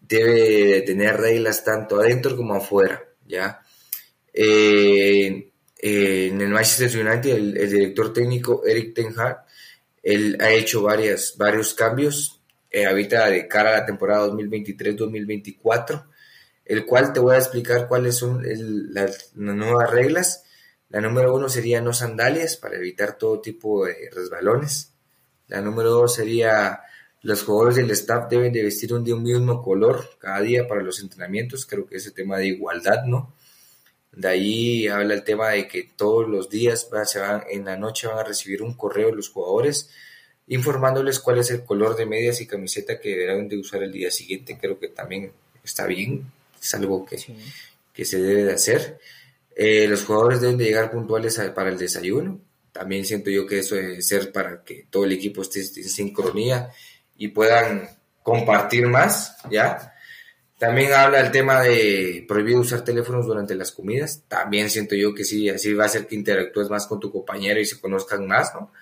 debe tener reglas tanto adentro como afuera, ¿ya? Eh, eh, en el Manchester United, el, director técnico Eric Ten Hag, él ha hecho varias, varios cambios, eh, ahorita de cara a la temporada 2023-2024, el cual te voy a explicar cuáles son las, nuevas reglas. La número uno sería no sandalias para evitar todo tipo de resbalones. La número dos sería los jugadores del staff deben de vestir un, de un mismo color cada día para los entrenamientos. Creo que ese tema de igualdad, ¿no? De ahí habla el tema de que todos los días se van, en la noche van a recibir un correo los jugadores informándoles cuál es el color de medias y camiseta que deberán de usar el día siguiente. Creo que también está bien es algo que, que se debe de hacer. Eh, los jugadores deben de llegar puntuales para el desayuno. También siento yo que eso debe ser para que todo el equipo esté en sincronía y puedan compartir más, ¿ya? También habla el tema de prohibir usar teléfonos durante las comidas. También siento yo que sí, así va a ser que interactúes más con tu compañero y se conozcan más, ¿no?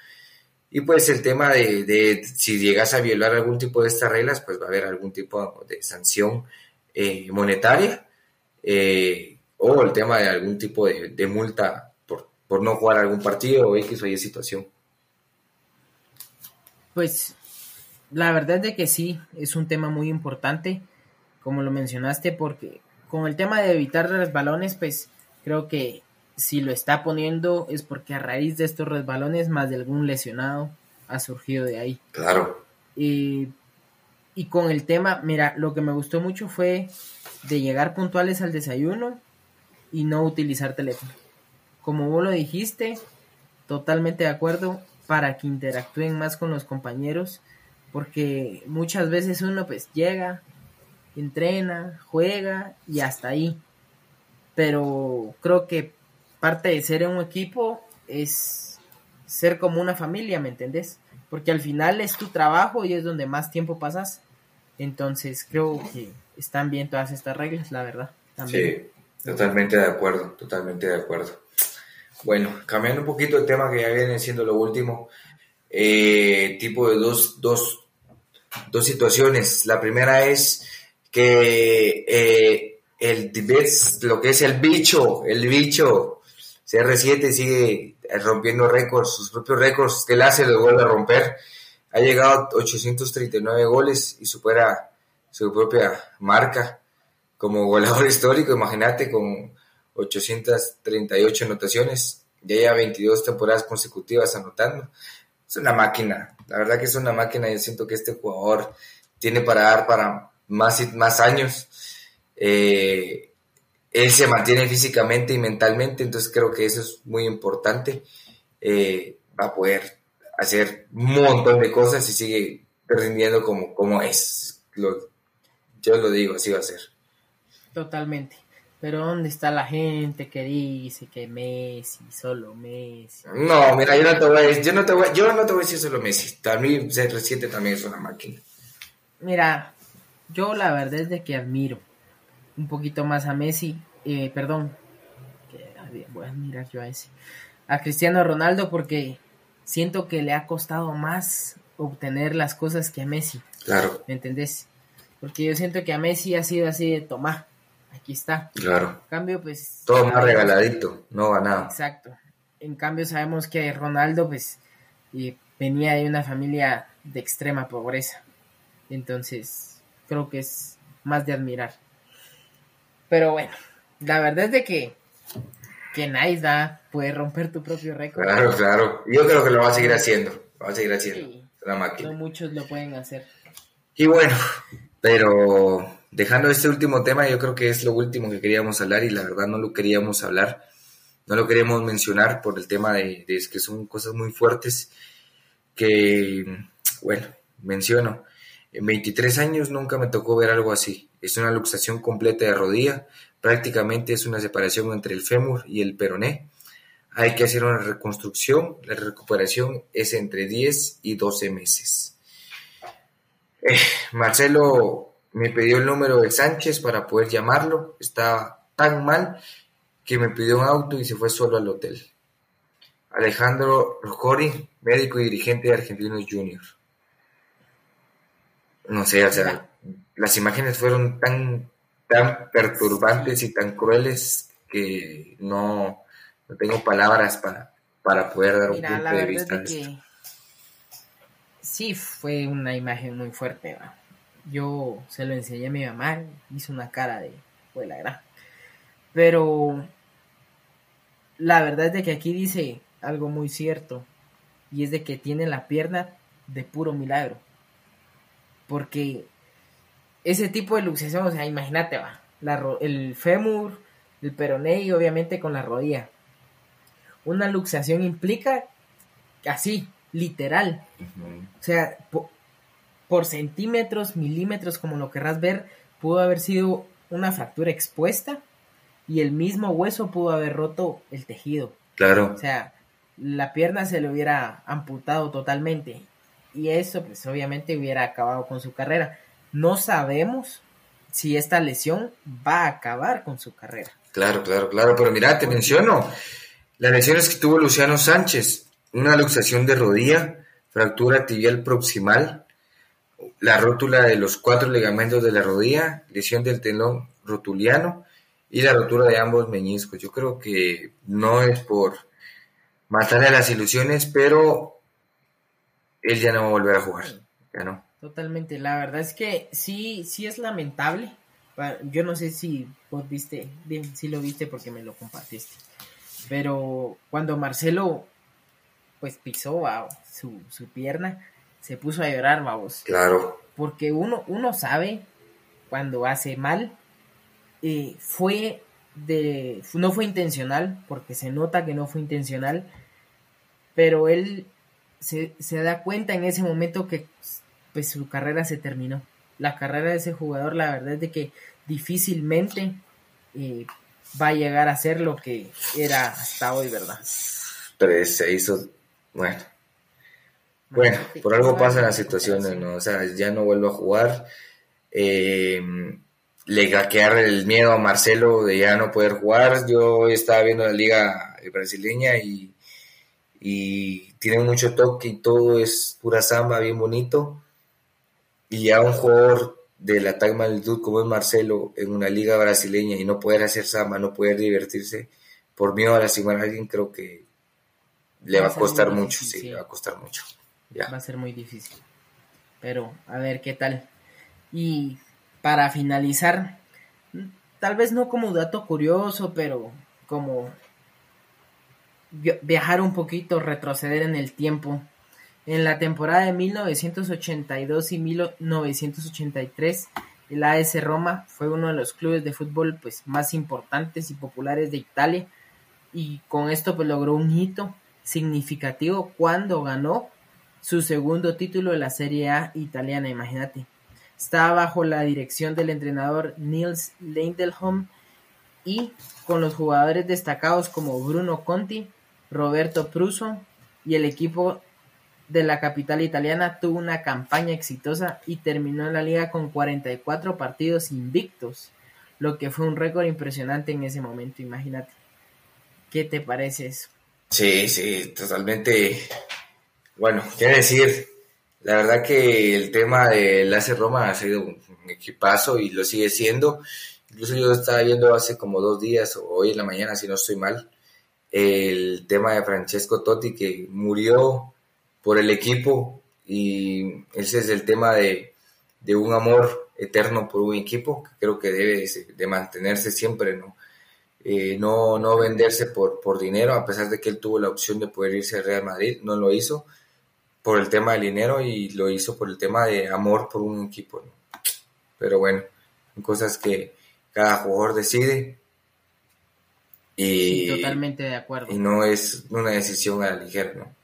Y pues el tema de, de si llegas a violar algún tipo de estas reglas, pues va a haber algún tipo de sanción eh, monetaria eh, o el tema de algún tipo de, multa por, por, no jugar algún partido o X o Y situación. Pues la verdad es de que sí, es un tema muy importante, como lo mencionaste, porque con el tema de evitar resbalones, pues creo que si lo está poniendo es porque a raíz de estos resbalones más de algún lesionado ha surgido de ahí. Claro. Y y con el tema, mira, lo que me gustó mucho fue de llegar puntuales al desayuno y no utilizar teléfono. Como vos lo dijiste, totalmente de acuerdo para que interactúen más con los compañeros, porque muchas veces uno pues llega, entrena, juega y hasta ahí. Pero creo que parte de ser un equipo es ser como una familia, ¿me entendés? porque al final es tu trabajo y es donde más tiempo pasas. Entonces creo que están bien todas estas reglas, la verdad. Sí, totalmente de acuerdo, totalmente de acuerdo. Bueno, cambiando un poquito el tema que ya viene siendo lo último, eh, tipo de dos, dos, dos situaciones. La primera es que eh, el lo que es el bicho, el bicho, CR7 sigue rompiendo récords, sus propios récords que él hace los vuelve a romper. Ha llegado a 839 goles y supera su propia marca como goleador histórico, imagínate, con 838 anotaciones, ya lleva 22 temporadas consecutivas anotando. Es una máquina, la verdad que es una máquina, yo siento que este jugador tiene para dar para más más años. Eh, él se mantiene físicamente y mentalmente, entonces creo que eso es muy importante. Eh, va a poder hacer un montón de cosas y sigue rindiendo como, como es. yo lo digo, así va a ser. Totalmente. Pero ¿dónde está la gente que dice que Messi, solo Messi? No, mira, yo no te voy a decir, yo no te voy, yo no te voy a decir solo Messi. También CR7 también es una máquina. Mira, yo la verdad es de que admiro un poquito más a Messi, eh, perdón, voy a admirar yo a ese, a Cristiano Ronaldo porque siento que le ha costado más obtener las cosas que a Messi. Claro. ¿Me entendés? Porque yo siento que a Messi ha sido así de tomar aquí está. Claro. En cambio, pues... Todo más regaladito, no va nada. Exacto. En cambio, sabemos que Ronaldo, pues, venía de una familia de extrema pobreza. Entonces, creo que es más de admirar. Pero bueno, la verdad es de que, que Naida puede romper tu propio récord. Claro, claro. Yo creo que lo va a seguir haciendo. Lo va a seguir haciendo. la máquina. No muchos lo pueden hacer. Y bueno, pero dejando este último tema, yo creo que es lo último que queríamos hablar y la verdad no lo queríamos hablar, no lo queríamos mencionar por el tema de, que son cosas muy fuertes que, bueno, menciono. En 23 años nunca me tocó ver algo así. Es una luxación completa de rodilla, prácticamente es una separación entre el fémur y el peroné. Hay que hacer una reconstrucción, la recuperación es entre 10 y 12 meses. Eh, Marcelo me pidió el número de Sánchez para poder llamarlo. Estaba tan mal que me pidió un auto y se fue solo al hotel. Alejandro Rojori, médico y dirigente de Argentinos Juniors. No sé, o sea, las imágenes fueron tan, tan perturbantes y tan crueles que no, no tengo palabras para, para poder dar un punto de vista sí fue una imagen muy fuerte. Yo se lo enseñé a mi mamá, hizo una cara de, fue la gran. Pero la verdad es de que aquí dice algo muy cierto y es de que tiene la pierna de puro milagro. Porque ese tipo de luxación, o sea, imagínate, va, el fémur, el peroné y obviamente con la rodilla. Una luxación implica así, literal. O sea, por, centímetros, milímetros, como lo querrás ver, pudo haber sido una fractura expuesta y el mismo hueso pudo haber roto el tejido. Claro. O sea, la pierna se le hubiera amputado totalmente y eso pues obviamente hubiera acabado con su carrera. No sabemos si esta lesión va a acabar con su carrera. Claro, claro, claro, pero mira, te menciono las lesiones que tuvo Luciano Sánchez una luxación de rodilla, fractura tibial proximal, la rótula de los cuatro ligamentos de la rodilla, lesión del telón rotuliano y la rotura de ambos meñiscos. Yo creo que no es por matarle a las ilusiones, pero él ya no va a volver a jugar. Ya no. Totalmente. La verdad es que sí, sí es lamentable. Yo no sé si vos viste, si lo viste porque me lo compartiste. Pero cuando Marcelo pues pisó su, su, pierna, se puso a llorar, vamos. Claro. Porque uno, uno sabe cuando hace mal, eh, fue de, no fue intencional, porque se nota que no fue intencional, pero él se, da cuenta en ese momento que pues su carrera se terminó. La carrera de ese jugador, la verdad es de que difícilmente eh, va a llegar a ser lo que era hasta hoy, ¿verdad? Tres, se hizo bueno. Bueno, por algo pasan las situaciones, ¿no? O sea, ya no vuelvo a jugar. Eh, le gaquear el miedo a Marcelo de ya no poder jugar. Yo estaba viendo la liga brasileña y, y tiene mucho toque y todo es pura samba, bien bonito. Y ya un jugador de la tal magnitud como es Marcelo en una liga brasileña y no poder hacer samba, no poder divertirse, por miedo a lastimar a alguien, creo que le va, a costar mucho, sí, le va a costar mucho. Ya. Va a ser muy difícil. Pero a ver qué tal. Y para finalizar, tal vez no como dato curioso, pero como viajar un poquito, retroceder en el tiempo. En la temporada de 1982 y 1983, el AS Roma fue uno de los clubes de fútbol pues, más importantes y populares de Italia y con esto pues, logró un hito significativo cuando ganó su segundo título de la Serie A italiana, imagínate. Estaba bajo la dirección del entrenador Nils Lindelholm y con los jugadores destacados como Bruno Conti, Roberto Pruso y el equipo de la capital italiana tuvo una campaña exitosa y terminó en la liga con 44 partidos invictos, lo que fue un récord impresionante en ese momento, imagínate. ¿Qué te parece eso? Sí, sí, totalmente. Bueno, qué decir, la verdad que el tema del AC Roma ha sido un equipazo y lo sigue siendo. Incluso yo estaba viendo hace como dos días o hoy en la mañana, si no estoy mal, el tema de Francesco Totti que murió por el equipo y ese es el tema de, un amor eterno por un equipo que creo que debe de mantenerse siempre, ¿no? Eh, no, no venderse por, por dinero, a pesar de que él tuvo la opción de poder irse al Real Madrid, no lo hizo por el tema del dinero y lo hizo por el tema de amor por un equipo. Pero bueno, cosas que cada jugador decide. Y, totalmente de acuerdo. Y no es una decisión a la ligera, ¿no?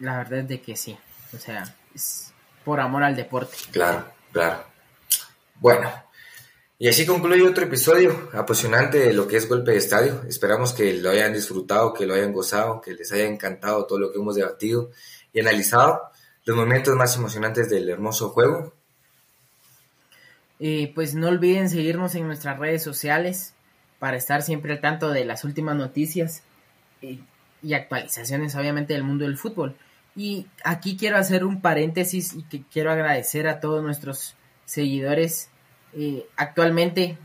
La verdad es de que sí. O sea, es por amor al deporte. Claro, claro. Bueno, y así concluye otro episodio apasionante de lo que es Golpe de Estadio. Esperamos que lo hayan disfrutado, que lo hayan gozado, que les haya encantado todo lo que hemos debatido y analizado, los momentos más emocionantes del hermoso juego. Y pues no olviden seguirnos en nuestras redes sociales para estar siempre al tanto de las últimas noticias y, actualizaciones obviamente del mundo del fútbol. Y aquí quiero hacer un paréntesis y que quiero agradecer a todos nuestros seguidores eh, actualmente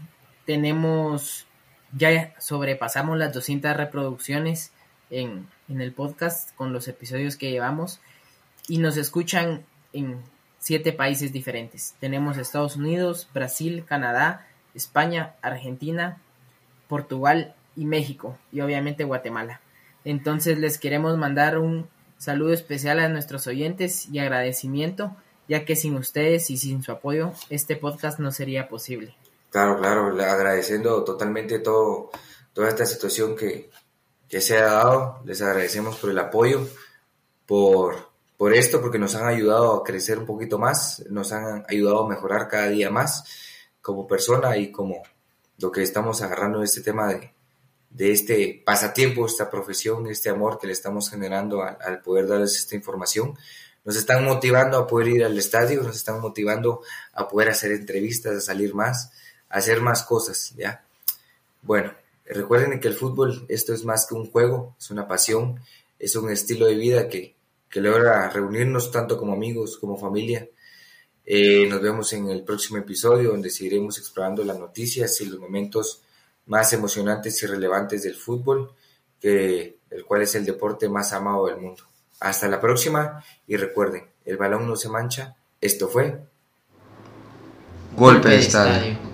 tenemos, ya sobrepasamos las 200 reproducciones en, en el podcast con los episodios que llevamos y nos escuchan en siete países diferentes. Tenemos Estados Unidos, Brasil, Canadá, España, Argentina, Portugal y México y obviamente Guatemala. Entonces les queremos mandar un saludo especial a nuestros oyentes y agradecimiento ya que sin ustedes y sin su apoyo este podcast no sería posible. Claro, claro, agradeciendo totalmente todo, toda esta situación que, se ha dado, les agradecemos por el apoyo, por, por esto, porque nos han ayudado a crecer un poquito más, nos han ayudado a mejorar cada día más como persona y como lo que estamos agarrando este tema de, de este pasatiempo, esta profesión, este amor que le estamos generando al, poder darles esta información nos están motivando a poder ir al estadio, nos están motivando a poder hacer entrevistas, a salir más, a hacer más cosas, ¿ya? Bueno, recuerden que el fútbol, esto es más que un juego, es una pasión, es un estilo de vida que, que logra reunirnos tanto como amigos, como familia. Eh, nos vemos en el próximo episodio donde seguiremos explorando las noticias y los momentos más emocionantes y relevantes del fútbol, que, el cual es el deporte más amado del mundo. Hasta la próxima y recuerden, el balón no se mancha. Esto fue Golpe de estadio.